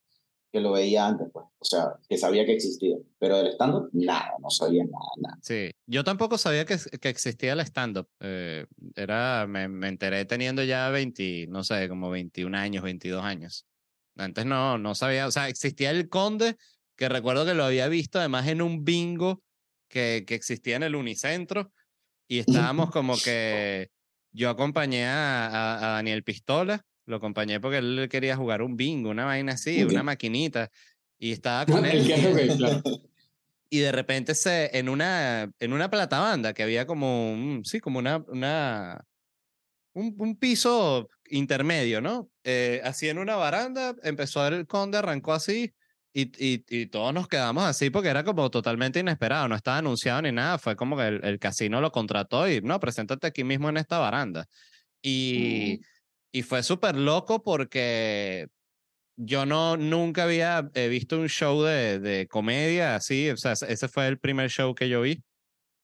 que lo veía antes, pues, o sea, que sabía que existía, pero del stand-up, nada, no sabía nada, nada. Sí, yo tampoco sabía que, que existía el stand-up. eh, era, me, me enteré teniendo ya 20, no sé, como 21 años, 22 años. Antes no, no sabía, o sea, existía el Conde, que recuerdo que lo había visto además en un bingo que, que existía en el Unicentro, y estábamos como que yo acompañé a, a- a Daniel Pistola, lo acompañé porque él quería jugar un bingo, una vaina así, Ok. una maquinita, y estaba con él. Y de repente se en una en una platabanda que había como un sí como una una un, un piso intermedio, ¿no? Eh, así en una baranda, empezó a ver el conde, arrancó así, y, y, y, todos nos quedamos así porque era como totalmente inesperado, no estaba anunciado ni nada, fue como que el, el casino lo contrató y no, preséntate aquí mismo en esta baranda. Y, Mm. y fue súper loco porque yo no, nunca había eh, visto un show de, de comedia así, o sea, ese- ese fue el primer show que yo vi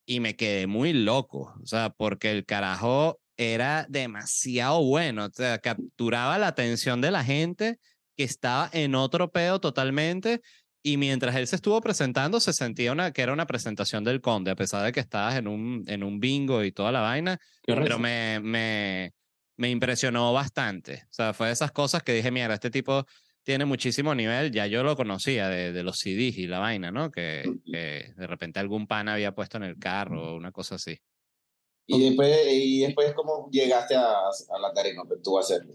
y me quedé muy loco, o sea, porque el carajo era demasiado bueno, o sea, capturaba la atención de la gente que estaba en otro pedo totalmente y mientras él se estuvo presentando se sentía una, que era una presentación del conde, a pesar de que estabas en un, en un bingo y toda la vaina, pero me, me, me impresionó bastante. O sea, fue de esas cosas que dije, mira, este tipo tiene muchísimo nivel, ya yo lo conocía de, de los CDs y la vaina, ¿no? Que, que de repente algún pan había puesto en el carro o una cosa así. Y después, y después ¿cómo llegaste a, a la tarima que tú a hacerlo?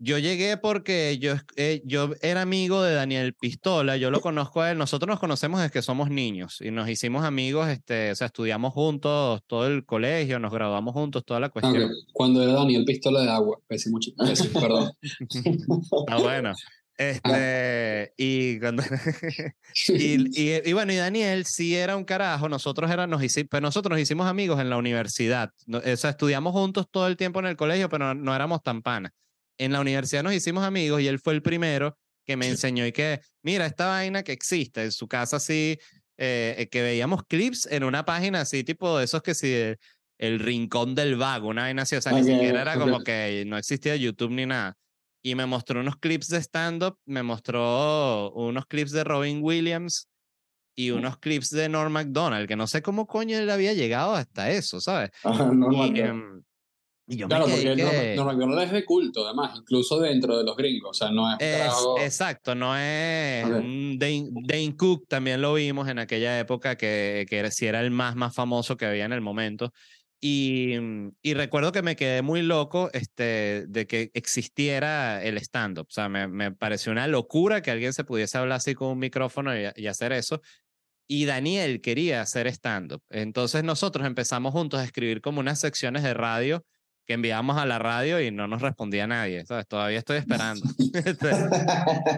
Yo llegué porque yo, eh, yo era amigo de Daniel Pistola, yo lo conozco a él, nosotros nos conocemos desde que somos niños y nos hicimos amigos, este, o sea, estudiamos juntos todo el colegio, nos graduamos juntos, toda la Ah, cuestión. ok. Cuando era Daniel Pistola de Agua. Pésimo, chico. Pésimo, perdón. Ah, bueno. Este, y, cuando, y, y, y bueno, y Daniel sí era un carajo, nosotros, era, nos hicimos, pero nosotros nos hicimos amigos en la universidad, no- o sea, estudiamos juntos todo el tiempo en el colegio, pero no, no éramos tan panas. En la universidad nos hicimos amigos y él fue el primero que me enseñó y que, mira, esta vaina que existe en su casa así, eh, eh, que veíamos clips en una página así, tipo de esos que sí, el, el rincón del vago, una vaina así, o sea, ni Ok, siquiera era como que no existía YouTube ni nada y me mostró unos clips de stand-up, me mostró unos clips de Robin Williams y unos clips de Norm MacDonald, que no sé cómo coño él había llegado hasta eso, ¿sabes? Ajá, no, no, Y, em, y yo Claro, me porque que... Norm MacDonald es de culto, además, incluso dentro de los gringos. O sea, no es Es, carajo- exacto, no es Dane, Dane Cook, también lo vimos en aquella época que, que era, sí era el más, más famoso que había en el momento. Y, mm, y recuerdo que me quedé muy loco este, de que existiera el stand-up. O sea, me, me pareció una locura que alguien se pudiese hablar así con un micrófono y, y hacer eso. Y Daniel quería hacer stand-up. Entonces nosotros empezamos juntos a escribir como unas secciones de radio que enviábamos a la radio y no nos respondía nadie. ¿sabes? Todavía estoy esperando. Este,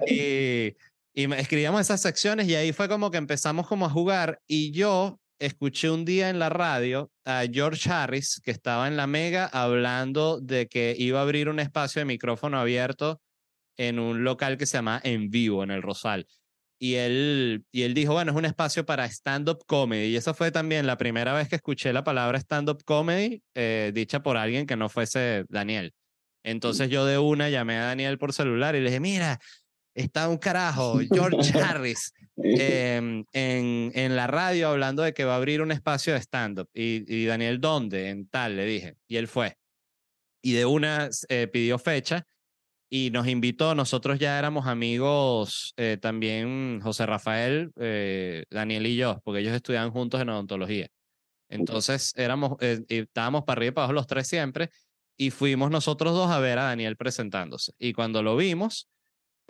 y, y escribíamos esas secciones y ahí fue como que empezamos como a jugar y yo escuché un día en la radio a George Harris que estaba en la Mega hablando de que iba a abrir un espacio de micrófono abierto en un local que se llama En Vivo, en el Rosal. Y él, y él dijo, bueno, es un espacio para stand-up comedy. Y esa fue también la primera vez que escuché la palabra stand-up comedy eh, dicha por alguien que no fuese Daniel. Entonces yo de una llamé a Daniel por celular y le dije, mira, está un carajo, George Harris, em, en, en la radio hablando de que va a abrir un espacio de stand-up. Y, y Daniel, ¿dónde? En tal, le dije. Y él fue. Y de una eh, pidió fecha y nos invitó. Nosotros ya éramos amigos eh, también, José Rafael, eh, Daniel y yo, porque ellos estudiaban juntos en odontología. Entonces éramos, estábamos para arriba y para abajo los tres siempre y fuimos nosotros dos a ver a Daniel presentándose. Y cuando lo vimos,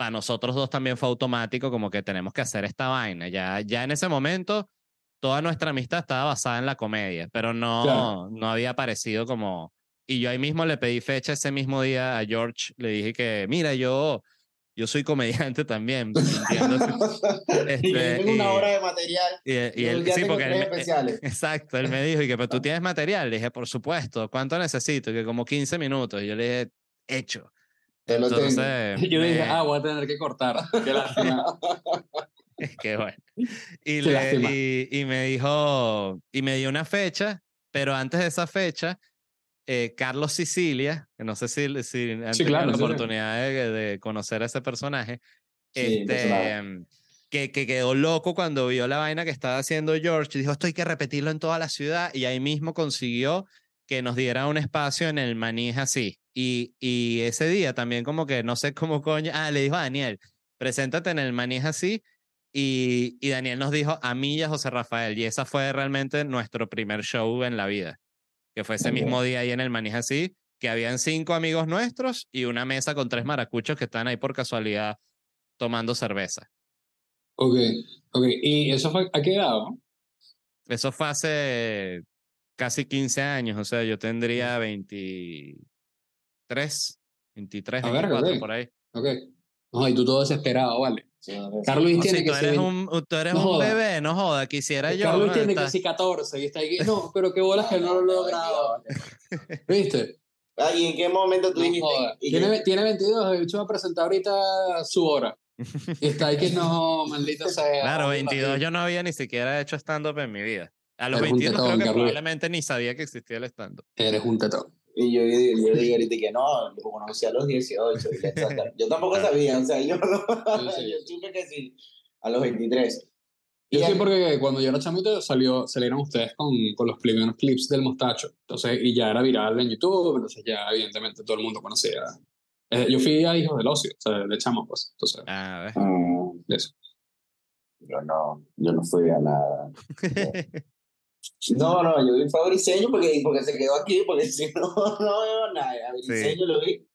para nosotros dos también fue automático como que tenemos que hacer esta vaina. Ya, ya en ese momento toda nuestra amistad estaba basada en la comedia, pero no, Claro. no había aparecido como... Y yo ahí mismo le pedí fecha ese mismo día a George, le dije que, mira, yo, yo soy comediante también. mintiendo. y Este, tengo una y- hora de material. Y, y yo él, sí, porque él eh, especiales. Exacto, él me dijo, y que, pero tú tienes material. Le dije, por supuesto, ¿cuánto necesito? Y que como 15 minutos. Y yo le dije, hecho. Te lo tengo. Entonces, Yo dije, ah, voy a tener que cortar. Qué lástima. Qué bueno. Y, Qué le- y, y me dijo, y me dio una fecha, pero antes de esa fecha, eh, Carlos Sicilia, que no sé si, si han Sí, tenido claro, la sí, sí. oportunidad de, de conocer a ese personaje, Sí, este, que, que quedó loco cuando vio la vaina que estaba haciendo George y dijo, esto hay que repetirlo en toda la ciudad, y ahí mismo consiguió que nos diera un espacio en el Manís así. Y, y ese día también como que no sé cómo coño, ah, le dijo a Daniel, preséntate en el Manís así, y, y Daniel nos dijo a mí y a José Rafael, y esa fue realmente nuestro primer show en la vida, que fue ese mismo día ahí en el Manís así, que habían cinco amigos nuestros y una mesa con tres maracuchos que están ahí por casualidad tomando cerveza. ok, ok. ¿Y eso fue a qué edad? no? Eso fue hace casi 15 años, o sea, yo tendría 23, 23, A ver, 24, ok. por ahí. Ok. No, y tú todo desesperado, vale. Sí. Carlos No, tiene si que tú ser eres, vein- un, tú eres No un joda. bebé, no joda, quisiera yo. Carlos ¿no? tiene Está- casi 14 y está aquí. No, pero qué bolas que no lo he logrado. ¿Viste? ¿Y en qué momento tú dijiste? Tiene, tiene 22, el bicho va a presentar ahorita su hora. Y está ahí que no, maldito sea. Claro, 22 yo no había ni siquiera hecho stand-up en mi vida. A los Eres un 22 creo que probablemente ni sabía que existía el stand-up. Eres un tetón. Y yo, yo, yo digo ahorita que no, lo conocí a los 18. y le saca- Yo tampoco sabía, o sea, yo no. sí. yo supe que sí, a los 23. Yo Y sí, al- porque cuando yo era chamito salió, salieron ustedes con, con los primeros clips del mostacho. Entonces, y ya era viral en YouTube, entonces ya evidentemente todo el mundo conocía. Eh, yo fui a Hijos del Ocio, o sea, de chamo, pues. Entonces, A ver. Ah, de eso. yo no, yo no fui a nada. No, no, yo vi fue a Briseño porque, porque se quedó aquí, porque si no, no veo nada. A Briseño lo vi.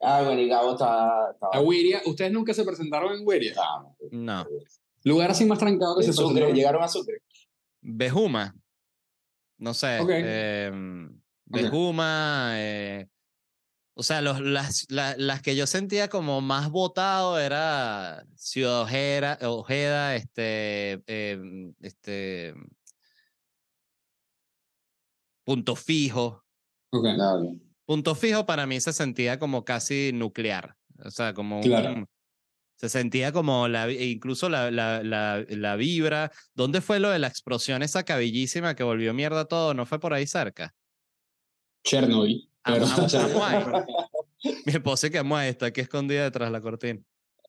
Ah, bueno, y Gabo estaba. estaba A Wiria, ¿ustedes nunca se presentaron en Wiria? No. Lugar así más trancado que en se Sucre, presentaron. llegaron a Sucre. Bejuma. No sé. Ok. eh, Bejuma. eh, o sea, los, las, la- las que yo sentía como más votado era Ciudad Ojera, Ojeda, este, eh, este, Punto Fijo. Ok. No, no. Punto Fijo para mí se sentía como casi nuclear. O sea, como Claro. un- se sentía como la, incluso la, la, la, la vibra. ¿Dónde fue lo de la explosión esa cabillísima que volvió mierda todo? ¿No fue por ahí cerca? Chernobyl. Pero. Mi esposa que Amuay está aquí escondida detrás de la cortina.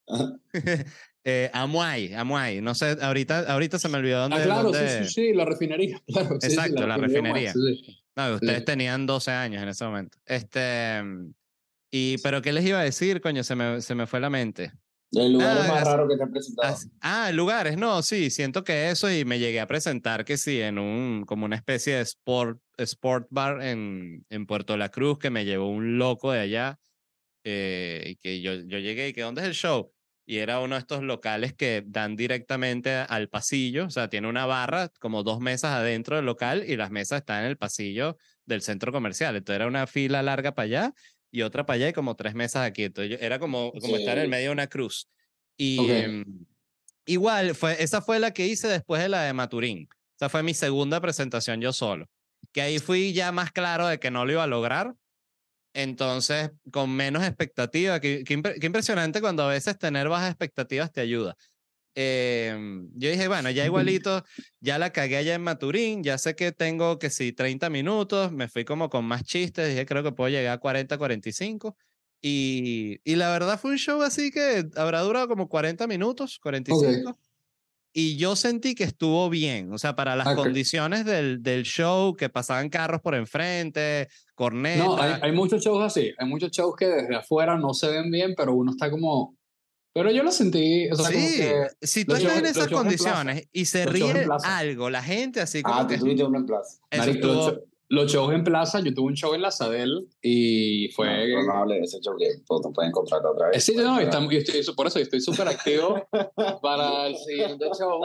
eh, Amuay, Amuay. No sé, ahorita, ahorita se me olvidó dónde. ah, claro, sí, dónde- sí, sí, la refinería. Claro, sí, sí, Exacto, la refinería. sí, sí. No, ustedes Sí. tenían 12 años en ese momento. Este. Y, pero ¿qué les iba a decir, coño? Se me, se me fue la mente. El lugar Ah, más raro que te han presentado. Ah, lugares, no, sí, siento que eso y me llegué a presentar que sí, en un, como una especie de sport, sport bar en, en Puerto La Cruz que me llevó un loco de allá eh, y que yo, yo llegué y que ¿dónde es el show? Y era uno de estos locales que dan directamente al pasillo, o sea, tiene una barra, como dos mesas adentro del local y las mesas están en el pasillo del centro comercial. Entonces era una fila larga para allá y otra para allá y como tres mesas aquí. Entonces era como, como estar en el Sí. medio de una cruz. Y em, igual, fue, esa fue la que hice después de la de Maturín. Esa fue mi segunda presentación yo solo. Que ahí fui ya más claro de que no lo iba a lograr. Entonces, con menos expectativa. Qué, qué qué impresionante cuando a veces tener bajas expectativas te ayuda. Em, yo dije, bueno, ya igualito, ya la cagué allá en Maturín, ya sé que tengo que sí, 30 minutos, me fui como con más chistes, dije, creo que puedo llegar a 40, 45. Y, y la verdad fue un show así que habrá durado como 40 minutos, 45. Y yo sentí que estuvo bien, o sea, para las Ok. condiciones del, del show, que pasaban carros por enfrente, cornetas. No, hay, hay muchos shows así. Hay muchos shows que desde afuera no se ven bien, pero uno está como. Pero yo lo sentí. O sea, como sí, que- si tú estás shows- en esas shows en plaza. condiciones y se ríe algo, la gente así como Ah, que tú plaza. eso marico, estuvo- los shows en plaza, yo tuve un show en la Sadel y fue. No, no hable de ese show que no pueden contratar otra vez. Sí, no, estamos, yo estoy, por eso yo estoy súper activo para el siguiente show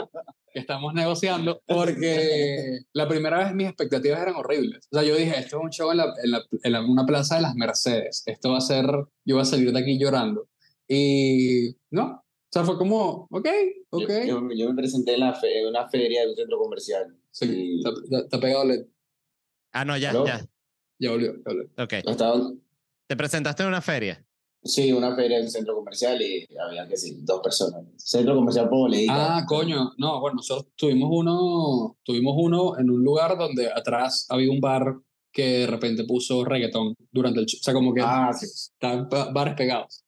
que estamos negociando, porque la primera vez mis expectativas eran horribles. O sea, yo dije, esto es un show en, la, en, la- en la- una plaza de las Mercedes, esto va a ser, yo voy a salir de aquí llorando. Y no, o sea, fue como, ok, ok. Yo, yo- yo me presenté en, la fe- en una feria de un centro comercial. Sí, y- está, está- pegado. Ah, no, ya, ya. ya volvió, ya volvió. Ok. estaba- Te presentaste en una feria. sí, una feria de un centro comercial y había que sí, dos personas. Centro comercial Poboleíta. Ah, coño, no, bueno, nosotros tuvimos uno, tuvimos uno en un lugar donde atrás había un bar que de repente puso reggaetón durante el show. O sea, como que Ah, sí. ba- bares pegados.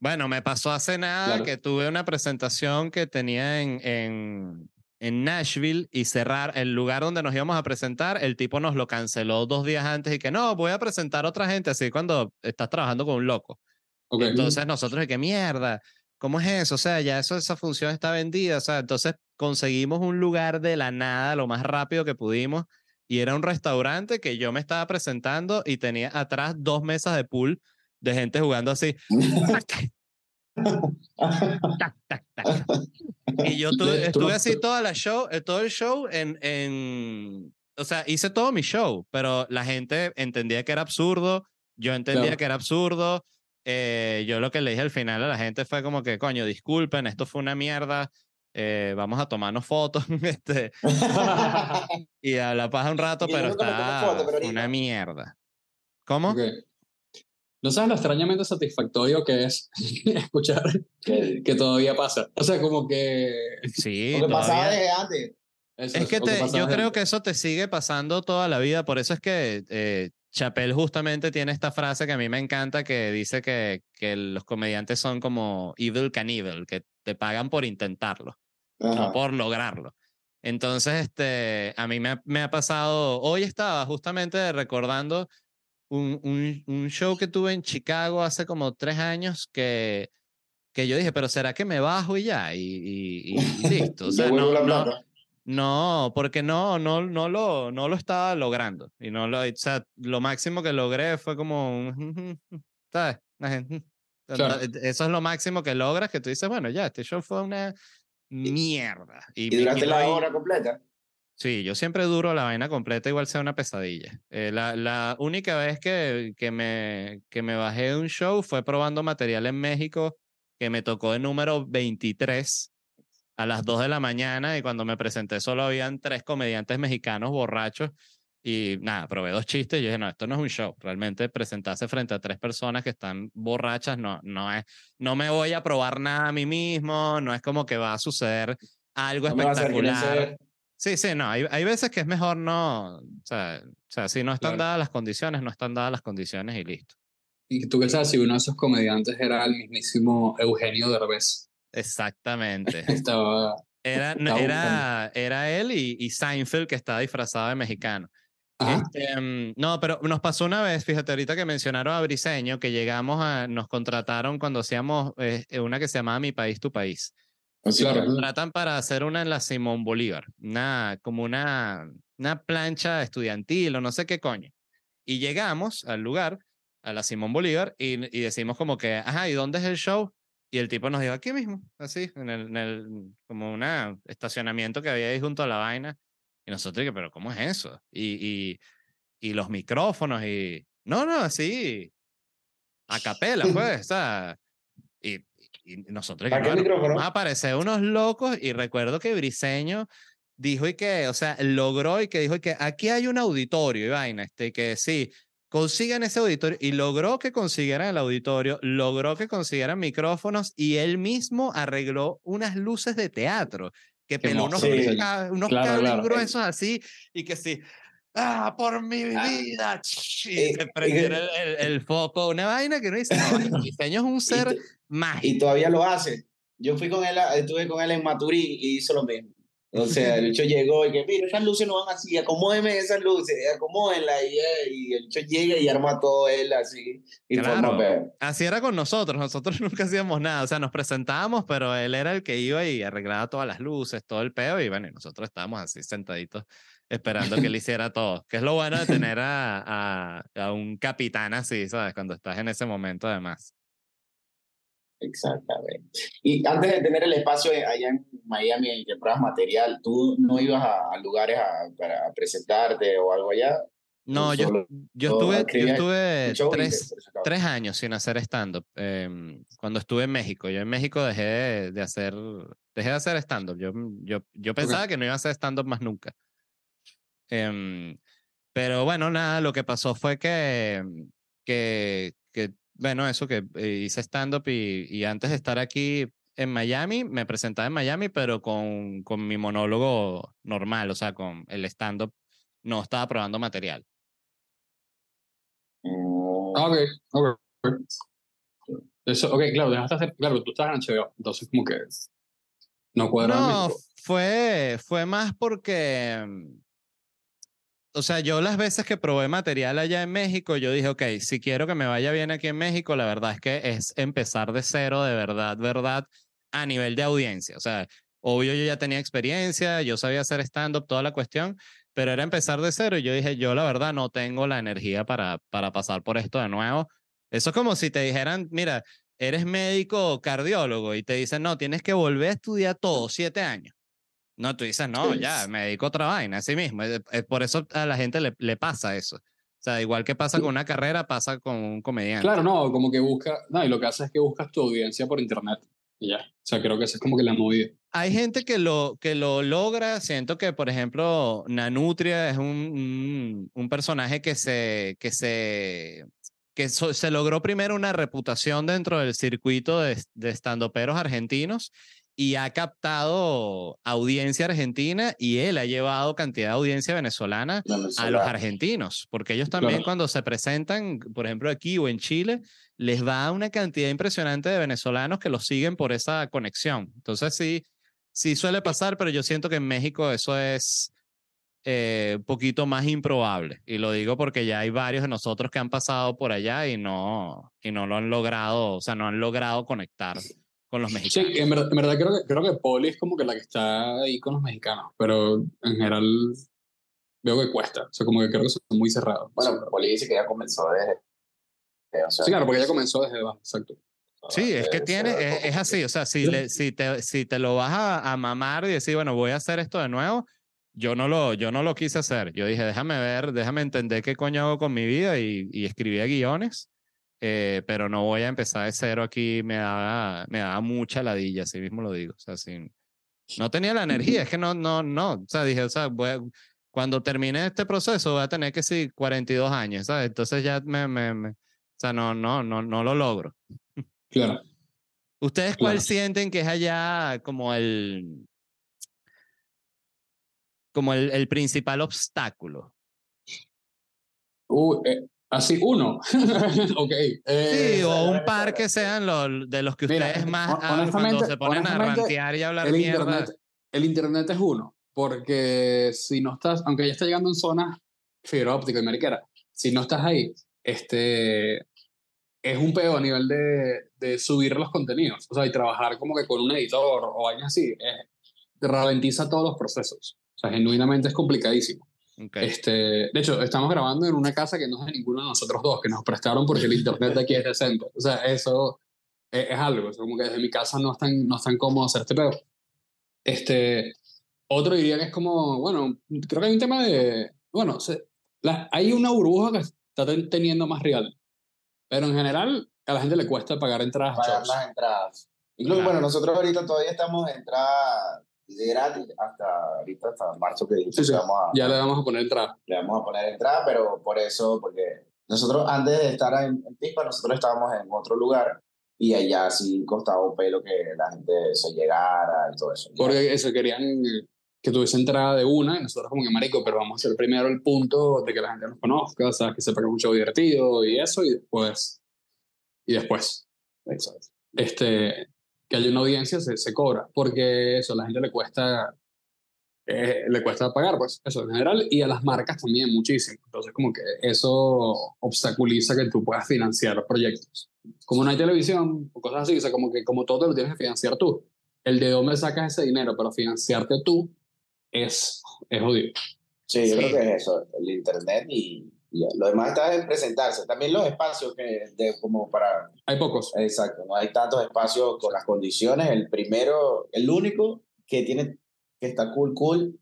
Bueno, me pasó hace nada Claro. que tuve una presentación que tenía en, en, en Nashville y cerrar el lugar donde nos íbamos a presentar, el tipo nos lo canceló dos días antes y que no, voy a presentar a otra gente, así cuando estás trabajando con un loco. Ok. Entonces nosotros qué mierda, ¿cómo es eso? O sea, ya eso, esa función está vendida, o sea, entonces conseguimos un lugar de la nada lo más rápido que pudimos y era un restaurante que yo me estaba presentando y tenía atrás dos mesas de pool de gente jugando así. tac, tac, tac. Y yo tu- estuve así toda la show, eh, todo el show en, en, o sea, hice todo mi show, pero la gente entendía que era absurdo, yo entendía Claro. que era absurdo, eh, yo lo que le dije al final a la gente fue como que, coño, disculpen, esto fue una mierda, eh, vamos a tomarnos fotos este, y a la paja un rato, pero está foto, pero una mierda. ¿Cómo? Ok. No sabes lo extrañamente satisfactorio que es escuchar Que- que todavía pasa. O sea, como que... Sí, Lo que pasaba desde antes. eso Es que que te, pasaba yo creo que eso te sigue pasando toda la vida, por eso es que eh, Chappelle justamente tiene esta frase que a mí me encanta que dice que, que los comediantes son como evil caníbal, que te pagan por intentarlo, no Ajá. por lograrlo. Entonces, este, a mí me, ha- me ha pasado, hoy estaba justamente recordando un, un, un show que tuve en Chicago hace como tres años que, que yo dije, pero ¿será que me bajo y ya? Y, y, y- listo. O sea, no, no, no, porque no, no, no lo, no lo estaba logrando. Y no lo, o sea, lo máximo que logré fue como un, ¿sabes? Claro. Eso es lo máximo que logras, que tú dices, bueno, ya, este show fue una mierda. Y, Y durante la ahí- hora completa. Sí, yo siempre duro la vaina completa, igual sea una pesadilla. Eh, la, la única vez que, que, me, que me bajé de un show fue probando material en México, que me tocó el número 23 a las 2 de la mañana y cuando me presenté solo habían tres comediantes mexicanos borrachos y nada, probé dos chistes y yo dije, no, esto no es un show, realmente presentarse frente a tres personas que están borrachas no, no es, no me voy a probar nada a mí mismo, no es como que va a suceder algo No espectacular. Sí, sí, no, hay, hay veces que es mejor no, o sea, o sea, si no están Claro. dadas las condiciones, no están dadas las condiciones y listo. Y tú qué sabes si uno de esos comediantes era el mismísimo Eugenio Derbez. Exactamente. Estaba... Era, Estaba era, era él y, y Seinfeld que está disfrazado de mexicano. Este, mm, no, pero nos pasó una vez, fíjate, ahorita que mencionaron a Briseño, que llegamos a, nos contrataron cuando hacíamos eh, una que se llamaba Mi País, Tu País. Claro. Nos contratan para hacer una en la Simón Bolívar, una, como una, una plancha estudiantil o no sé qué coño. Y llegamos al lugar, a la Simón Bolívar, y, y decimos como que, ajá, ¿y dónde es el show? Y el tipo nos dijo, aquí mismo, así, en el, en el como un estacionamiento que había ahí junto a la vaina. Y nosotros, dije, pero ¿cómo es eso? Y, y, y los micrófonos y... No, no, así, a capela, pues, o sea... Y, y nosotros, ¿Para que, bueno, micrófono? vamos a parecer unos locos y recuerdo que Briseño dijo y que, o sea, logró y que dijo y que aquí hay un auditorio y vaina, este, que sí, consigan ese auditorio y logró que consiguieran el auditorio, logró que consiguieran micrófonos y él mismo arregló unas luces de teatro que peló unos. Sí. unos Claro, cables claro. gruesos así y que sí. ¡Ah, por mi Ah. vida! Y Eh, se prendiera el, el- el foco, una vaina que no dice, no, el diseño es un Y, ser t- mágico. y todavía lo hace. Yo fui con él, estuve con él en Maturín y hizo lo mismo. O sea, el hecho llegó y que, mira, esas luces no van así, acomódeme esas luces, acomódenla. Y, eh, y el hecho llega y arma todo él así. Y Claro. forma. Así era con nosotros, nosotros nunca hacíamos nada, o sea, nos presentábamos, pero él era el que iba y arreglaba todas las luces, todo el peo, y bueno, y nosotros estábamos así sentaditos esperando que él hiciera todo, que es lo bueno de tener a, a, a un capitán así, ¿sabes? Cuando estás en ese momento además. Exactamente. Y antes de tener el espacio allá en Miami en que pruebas material, ¿tú no ibas a, a lugares a, para presentarte o algo allá? No, yo, solo yo estuve, yo estuve tres, tres años sin hacer stand-up. em, cuando estuve en México, yo en México dejé de, de hacer, dejé de hacer stand-up. Yo, yo, yo pensaba que no iba a hacer stand-up más nunca. Em, pero bueno, nada, lo que pasó fue que, que, que bueno, eso que eh, hice stand-up y, y antes de estar aquí en Miami, me presentaba en Miami, pero con, con mi monólogo normal, o sea, con el stand-up, no estaba probando material. Mm, Ah, ok, ok. Eso, ok, claro, dejaste hacer, claro, tú estás en HBO, entonces como que no cuadra No, fue, fue más porque, mm, o sea, yo las veces que probé material allá en México, yo dije, ok, si quiero que me vaya bien aquí en México, la verdad es que es empezar de cero, de verdad, verdad, a nivel de audiencia. O sea, obvio yo ya tenía experiencia, yo sabía hacer stand-up, toda la cuestión, pero era empezar de cero y yo dije, yo la verdad no tengo la energía para, para pasar por esto de nuevo. Eso es como si te dijeran, mira, eres médico cardiólogo y te dicen, no, tienes que volver a estudiar todo, siete años. No, tú dices, no, ya, me dedico a otra vaina, así mismo. Por eso a la gente le, le pasa eso. O sea, igual que pasa con una carrera, pasa con un comediante. Claro, no, como que busca, no, y lo que hace es que buscas tu audiencia por internet. Y ya. O sea, creo que esa es como que la movida. Hay gente que lo, que lo logra. Siento que, por ejemplo, Nanutria es un, un, un personaje que se, que se, que so- se logró primero una reputación dentro del circuito de, de estandoperos argentinos y ha captado audiencia argentina y él ha llevado cantidad de audiencia venezolana a los argentinos, porque ellos también Claro. cuando se presentan, por ejemplo, aquí o en Chile, les va una cantidad impresionante de venezolanos que los siguen por esa conexión. Entonces sí, sí suele pasar, pero yo siento que en México eso es eh, un poquito más improbable. Y lo digo porque ya hay varios de nosotros que han pasado por allá y no, y no lo han logrado, o sea, no han logrado conectar con los Sí, mexicanos. en verdad, en verdad creo, que, creo que Poli es como que la que está ahí con los mexicanos, pero en general veo que cuesta. O sea, como que creo que son muy cerrados. Bueno, Poli dice que ya comenzó desde. eh, o sea, sí, claro, porque ella comenzó desde abajo, exacto. Sí, es que desde tiene, es, como es así, o sea, si, Sí. le, si, te, si te lo vas a, a mamar y decir, bueno, voy a hacer esto de nuevo, yo no lo, yo no lo quise hacer. Yo dije, déjame ver, déjame entender qué coño hago con mi vida y, y escribía guiones, eh, pero no voy a empezar de cero aquí, me daba, me daba mucha ladilla, así mismo lo digo. O sea, sin, no tenía la energía, es que no, no, no, o sea, dije, o sea, voy a- cuando termine este proceso voy a tener que sí 42 años, ¿sabes? Entonces ya me, me, me- o sea, no, no, no, no lo logro. Claro. ¿Ustedes cuál Claro. sienten que es allá como el como el, el principal obstáculo? Uh, eh, así, uno. ok. eh, Sí, o un par que sean los de los que Mira, ustedes más hon- hablan cuando honestamente- se ponen a rantear y hablar el mierda. internet, el internet es uno, porque si no estás, aunque ya está llegando en zonas fibra óptica y mariquera, si no estás ahí, este, es un peo a nivel de, de subir los contenidos, o sea, y trabajar como que con un editor o algo así, te ralentiza todos los procesos, o sea, genuinamente es complicadísimo. Ok. Este, de hecho, estamos grabando en una casa que no es de ninguno de nosotros dos, que nos prestaron porque el internet de aquí es decente. O sea, eso es, es algo. Es como que desde mi casa no están, no están cómodos hacer este pedo. Este, otro diría que es como, bueno, creo que hay un tema de, bueno, se- la- hay una burbuja que está ten- teniendo más real. Pero en general, a la gente le cuesta pagar entradas pagar las entradas. Incluso, Claro. bueno, nosotros ahorita todavía estamos en entrada de gratis hasta ahorita, hasta marzo que Sí, sí. vamos a, Ya le vamos a poner entrada. le vamos a poner entrada, pero por eso, porque nosotros antes de estar en, en Pispa, nosotros estábamos en otro lugar y allá sí costaba un pelo que la gente se llegara y todo eso. Porque eso, querían que tuviese entrada de una, y nosotros como que marico, pero vamos a hacer primero el punto de que la gente nos conozca, o sea, que sepa que es un show divertido y eso, y después, y después, Exacto. este, que haya una audiencia se, se cobra, porque eso, a la gente le cuesta, eh, le cuesta pagar, pues, eso en general, y a las marcas también muchísimo, entonces como que eso obstaculiza que tú puedas financiar proyectos. Como no hay televisión o cosas así, o sea, como que como todo te lo tienes que financiar tú. El de dónde sacas ese dinero para financiarte tú es, es jodido. Sí, yo Sí. creo que es eso, el internet y, lo demás está en presentarse. También los espacios que de, como para Hay pocos. Exacto, no hay tantos espacios con las condiciones. El primero, el único que tiene que está cool, cool,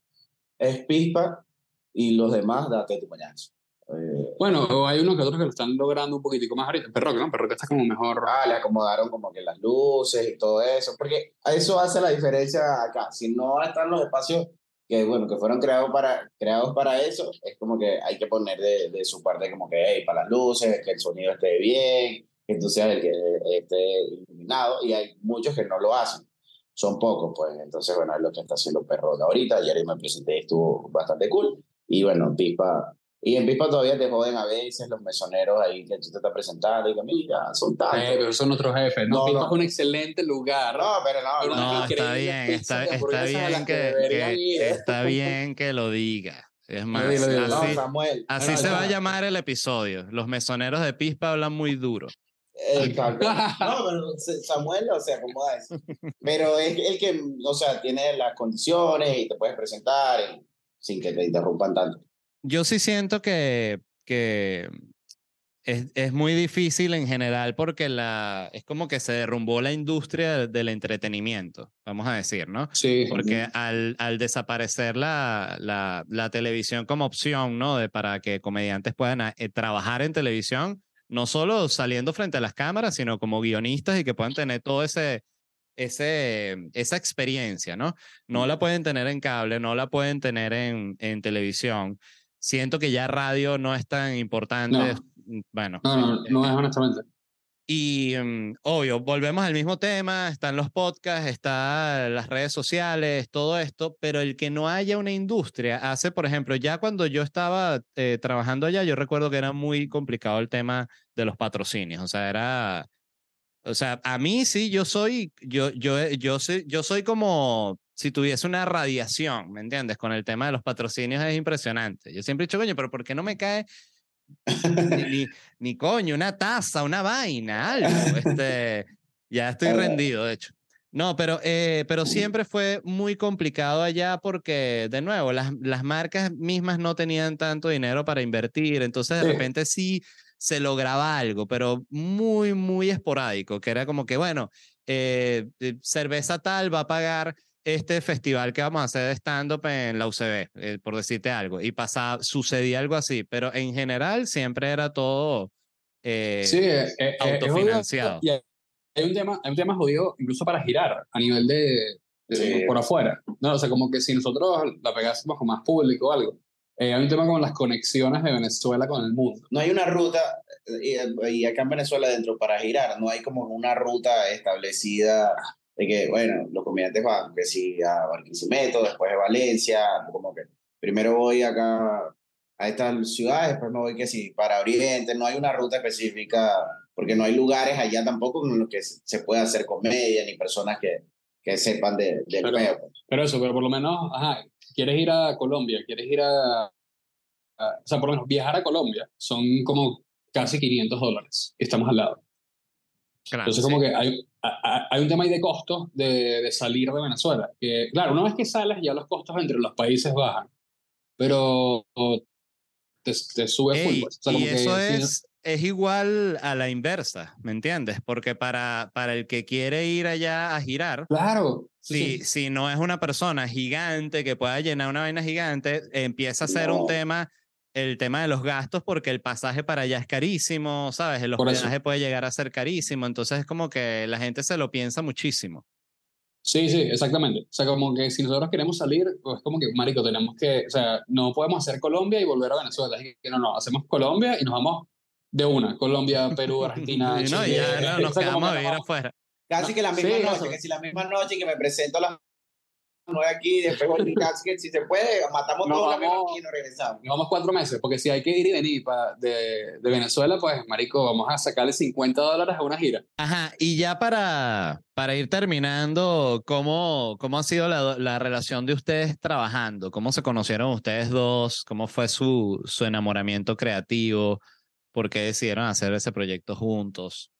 es Pispa y los demás, date tu pañazo. Eh, Bueno, hay unos que otros que lo están logrando un poquitico más ahorita. Perro, ¿no? Perro que está como mejor. ah, le acomodaron como que las luces y todo eso, porque eso hace la diferencia acá. Si no están los espacios que, bueno, que fueron creados para, creados para eso, es como que hay que poner de, de su parte como que, hey, para las luces, que el sonido esté bien, que tú seas el que esté iluminado, y hay muchos que no lo hacen. Son pocos, pues. Entonces, bueno, es lo que está haciendo Perro ahorita. Ayer me presenté, estuvo bastante cool. Y bueno, Pispa. Y en Pispa todavía te joden a veces los mesoneros ahí que tú te estás presentando y que, mira, son tantos. Eh, pero son otros jefes. No, No, Pipa no. es un excelente lugar. No, pero no, Pero no. No, está bien, está, está bien que que, está bien que lo diga. Es más, dilo, dilo. No, así, Samuel. así se va a llamar el episodio. Los mesoneros de Pispa hablan muy duro. Exacto. No, pero Samuel, o sea, ¿cómo da eso? Pero es el que, o sea, tiene las condiciones y te puedes presentar y- sin que te interrumpan tanto. Yo sí siento que, que es, es muy difícil en general porque la, es como que se derrumbó la industria del entretenimiento, vamos a decir, ¿no? Sí. Porque al, al desaparecer la, la, la televisión como opción, ¿no? De, para que comediantes puedan eh, trabajar en televisión, no solo saliendo frente a las cámaras, sino como guionistas y que puedan tener todo ese, ese, esa experiencia, ¿no? No la pueden tener en cable, no la pueden tener en, en televisión. Siento que ya radio no es tan importante. No. Bueno. No, no, no es honestamente. Y um, obvio, volvemos al mismo tema, están los podcasts, están las redes sociales, todo esto, pero el que no haya una industria hace, por ejemplo, ya cuando yo estaba eh, trabajando allá, yo recuerdo que era muy complicado el tema de los patrocinios, o sea, era, o sea, a mí sí, yo soy, yo, yo, yo soy, yo soy como si tuviese una radiación, ¿me entiendes? Con el tema de los patrocinios es impresionante. Yo siempre he dicho, coño, pero ¿por qué no me cae ni, ni, ni, coño, una taza, una vaina, algo. Este, ya estoy rendido, de hecho. No, pero, eh, pero siempre fue muy complicado allá porque, de nuevo, las, las marcas mismas no tenían tanto dinero para invertir, entonces de Sí. repente sí se lograba algo, pero muy, muy esporádico, que era como que, bueno, eh, eh, cerveza tal va a pagar este festival que vamos a hacer de stand-up en la UCB, eh, por decirte algo, y pasaba, sucedía algo así, pero en general siempre era todo eh, Sí, eh, eh, jodido. autofinanciado. Y hay hay un tema, hay un tema jodido incluso para girar a nivel de, de- Sí. por afuera. No, o sea, como que si nosotros la pegásemos con más público o algo. eh, hay un tema con las conexiones de Venezuela con el mundo. No hay una ruta, y, y acá en Venezuela dentro para girar, no hay como una ruta establecida de que, bueno, los comediantes van, que sí, a Barquisimeto, después a Valencia, como que primero voy acá a estas ciudades, después me voy que sí, para Oriente, no hay una ruta específica, porque no hay lugares allá tampoco en los que se pueda hacer comedia, ni personas que, que sepan de, del Pero- peo. pues. Pero eso, pero por lo menos, ajá, quieres ir a Colombia, quieres ir a, a- O sea, por lo menos viajar a Colombia son como casi 500 dólares. Estamos al lado. Claro, Entonces, sí. como que hay, hay un tema ahí de costos de, de salir de Venezuela. Que, claro, una vez que sales, ya los costos entre los países bajan. Pero te, te sube full. Ey, pues. O sea, y que eso si no- es, es igual a la inversa, ¿me entiendes? Porque para, para el que quiere ir allá a girar, Claro. si, sí. si no es una persona gigante que pueda llenar una vaina gigante, empieza a ser un tema, el tema de los gastos, porque el pasaje para allá es carísimo, ¿sabes? El hospedaje puede llegar a ser carísimo, entonces es como que la gente se lo piensa muchísimo. Sí, sí, exactamente. O sea, como que si nosotros queremos salir, pues como que, marico, tenemos que, o sea, no podemos hacer Colombia y volver a Venezuela. Así que no, no, hacemos Colombia y nos vamos de una. Colombia, Perú, Argentina, Y no, Chile. ya no, nos O sea, quedamos a vivir no- afuera. Casi que la misma Sí, noche, eso. que si la misma noche que me presento a las nueve aquí, después voy casi que si se puede, matamos No, todos vamos. aquí y nos regresamos. Nos vamos cuatro meses, porque si hay que ir y venir pa- de, de Venezuela, pues, marico, vamos a sacarle 50 dólares a una gira. Ajá, y ya para, para ir terminando, ¿cómo, cómo ha sido la, la relación de ustedes trabajando? ¿Cómo se conocieron ustedes dos? ¿Cómo fue su, su enamoramiento creativo? ¿Por qué decidieron hacer ese proyecto juntos?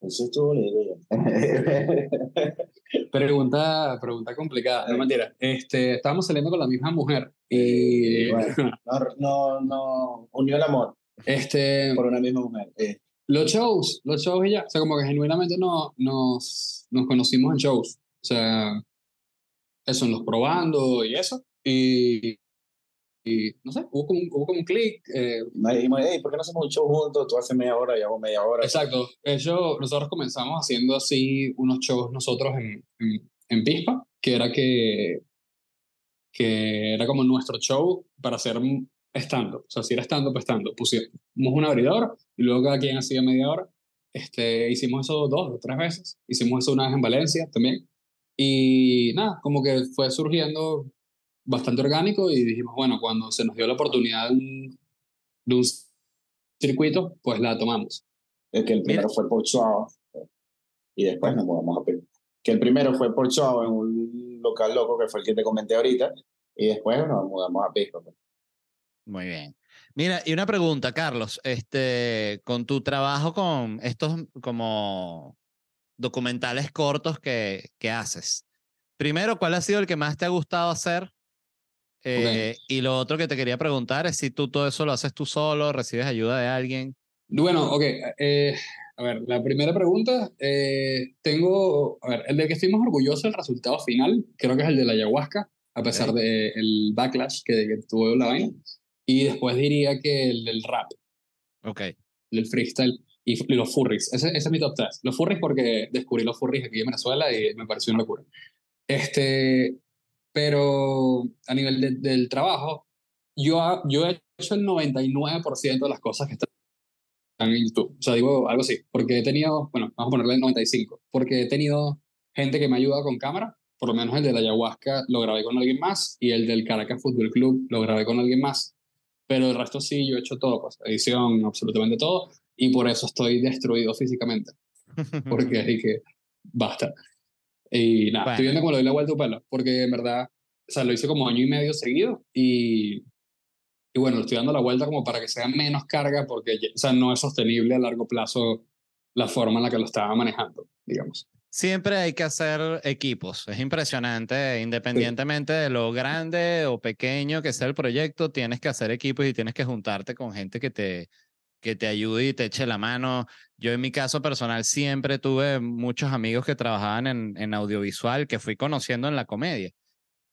Eso estuvo bonito ya. Pregunta, pregunta complicada, no mentira. Este, estábamos saliendo con la misma mujer y Bueno. No, no, no, unió el amor este, por una misma mujer. Eh, los shows, los shows y ya. O sea, como que genuinamente no, nos, nos conocimos en shows. O sea, eso, en los probando y eso. Y, y no sé, hubo como hubo como un clic. eh, dijimos, hey, ¿por qué no hacemos un show juntos? Tú haces media hora y hago media hora. exacto. Eso, nosotros comenzamos haciendo así unos shows nosotros en, en, en Pispa, que era que, que era como nuestro show para hacer stand-up. O sea, si era stand-up, stand-up. Pusimos un abridor y luego cada quien hacía media hora. Este, hicimos eso dos o tres veces. Hicimos eso una vez en Valencia también. Y nada, como que fue surgiendo bastante orgánico y dijimos, bueno, cuando se nos dio la oportunidad de un, de un circuito, pues la tomamos. Es que el primero fue por show y después nos mudamos a Perú. Que el primero fue por show en un local loco que fue el que te comenté ahorita y después nos mudamos a Pisco. pues. Muy bien. Mira, y una pregunta, Carlos, este, con tu trabajo con estos como documentales cortos que, que haces, primero, ¿cuál ha sido el que más te ha gustado hacer? Eh, Y lo otro que te quería preguntar es si tú todo eso lo haces tú solo, recibes ayuda de alguien. Bueno, ok. eh, a ver, la primera pregunta, eh, tengo, a ver, el de que estoy más orgulloso del resultado final, creo que es el de la ayahuasca, a pesar Ok. del backlash que, que tuvo la vaina. Y después diría que el del rap, Ok. el del freestyle y, y los furries. Ese, ese es mi top 3. Los furries porque descubrí los furries aquí en Venezuela y me pareció una locura. Este, pero a nivel de- del trabajo, yo, ha- yo he hecho el 99% de las cosas que están en YouTube. O sea, digo algo así, porque he tenido, bueno, vamos a ponerle el 95, porque he tenido gente que me ayuda con cámara, por lo menos el de la ayahuasca lo grabé con alguien más y el del Caracas Fútbol Club lo grabé con alguien más. Pero el resto sí, yo he hecho todo, pues, edición, absolutamente todo, y por eso estoy destruido físicamente, porque dije, basta. Y nada, Bueno. estoy viendo cómo le doy la vuelta a pelo, porque en verdad, o sea, lo hice como año y medio seguido y, y bueno, le estoy dando la vuelta como para que sea menos carga, porque o sea, no es sostenible a largo plazo la forma en la que lo estaba manejando, digamos. Siempre hay que hacer equipos. Es impresionante, independientemente de lo grande o pequeño que sea el proyecto, tienes que hacer equipos y tienes que juntarte con gente que te, que te ayude y te eche la mano. Yo en mi caso personal siempre tuve muchos amigos que trabajaban en, en audiovisual que fui conociendo en la comedia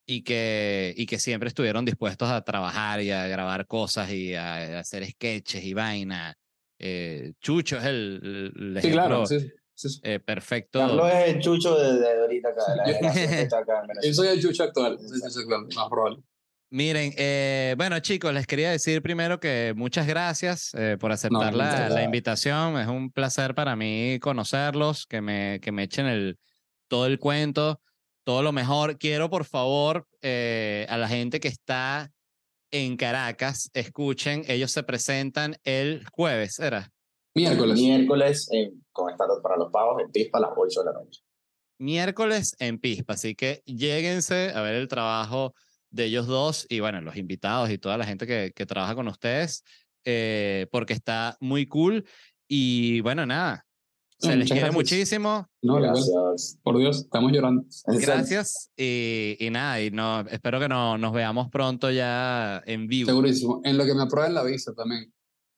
y que, y que siempre estuvieron dispuestos a trabajar y a grabar cosas y a, a hacer sketches y vaina. Eh, Chucho es el, el Sí, claro, ejemplo, sí, sí, sí. eh, perfecto. Carlos es el chucho de, de ahorita acá, de la Yo soy el chucho actual, soy el chucho actual, más probable. Miren, eh, bueno chicos, les quería decir primero que muchas gracias eh, por aceptar No, la, la invitación. Es un placer para mí conocerlos, que me, que me echen el, todo el cuento, todo lo mejor. Quiero, por favor, eh, a la gente que está en Caracas, escuchen, ellos se presentan el jueves, ¿era? Miércoles. Miércoles en, con Startup para los Pagos en Pispa a las 8 de la noche. Miércoles en Pispa, así que lléguense a ver el trabajo de ellos dos y bueno, los invitados y toda la gente que, que trabaja con ustedes, eh, porque está muy cool. Y bueno, nada, se No, les quiere gracias. muchísimo. No. Gracias. por Dios, estamos llorando. Gracias y, y nada, y no, espero que no, nos veamos pronto ya en vivo. Segurísimo. En lo que me aprueben la visa también.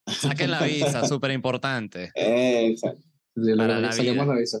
Saquen la visa, súper importante. Exacto. Para la la visa.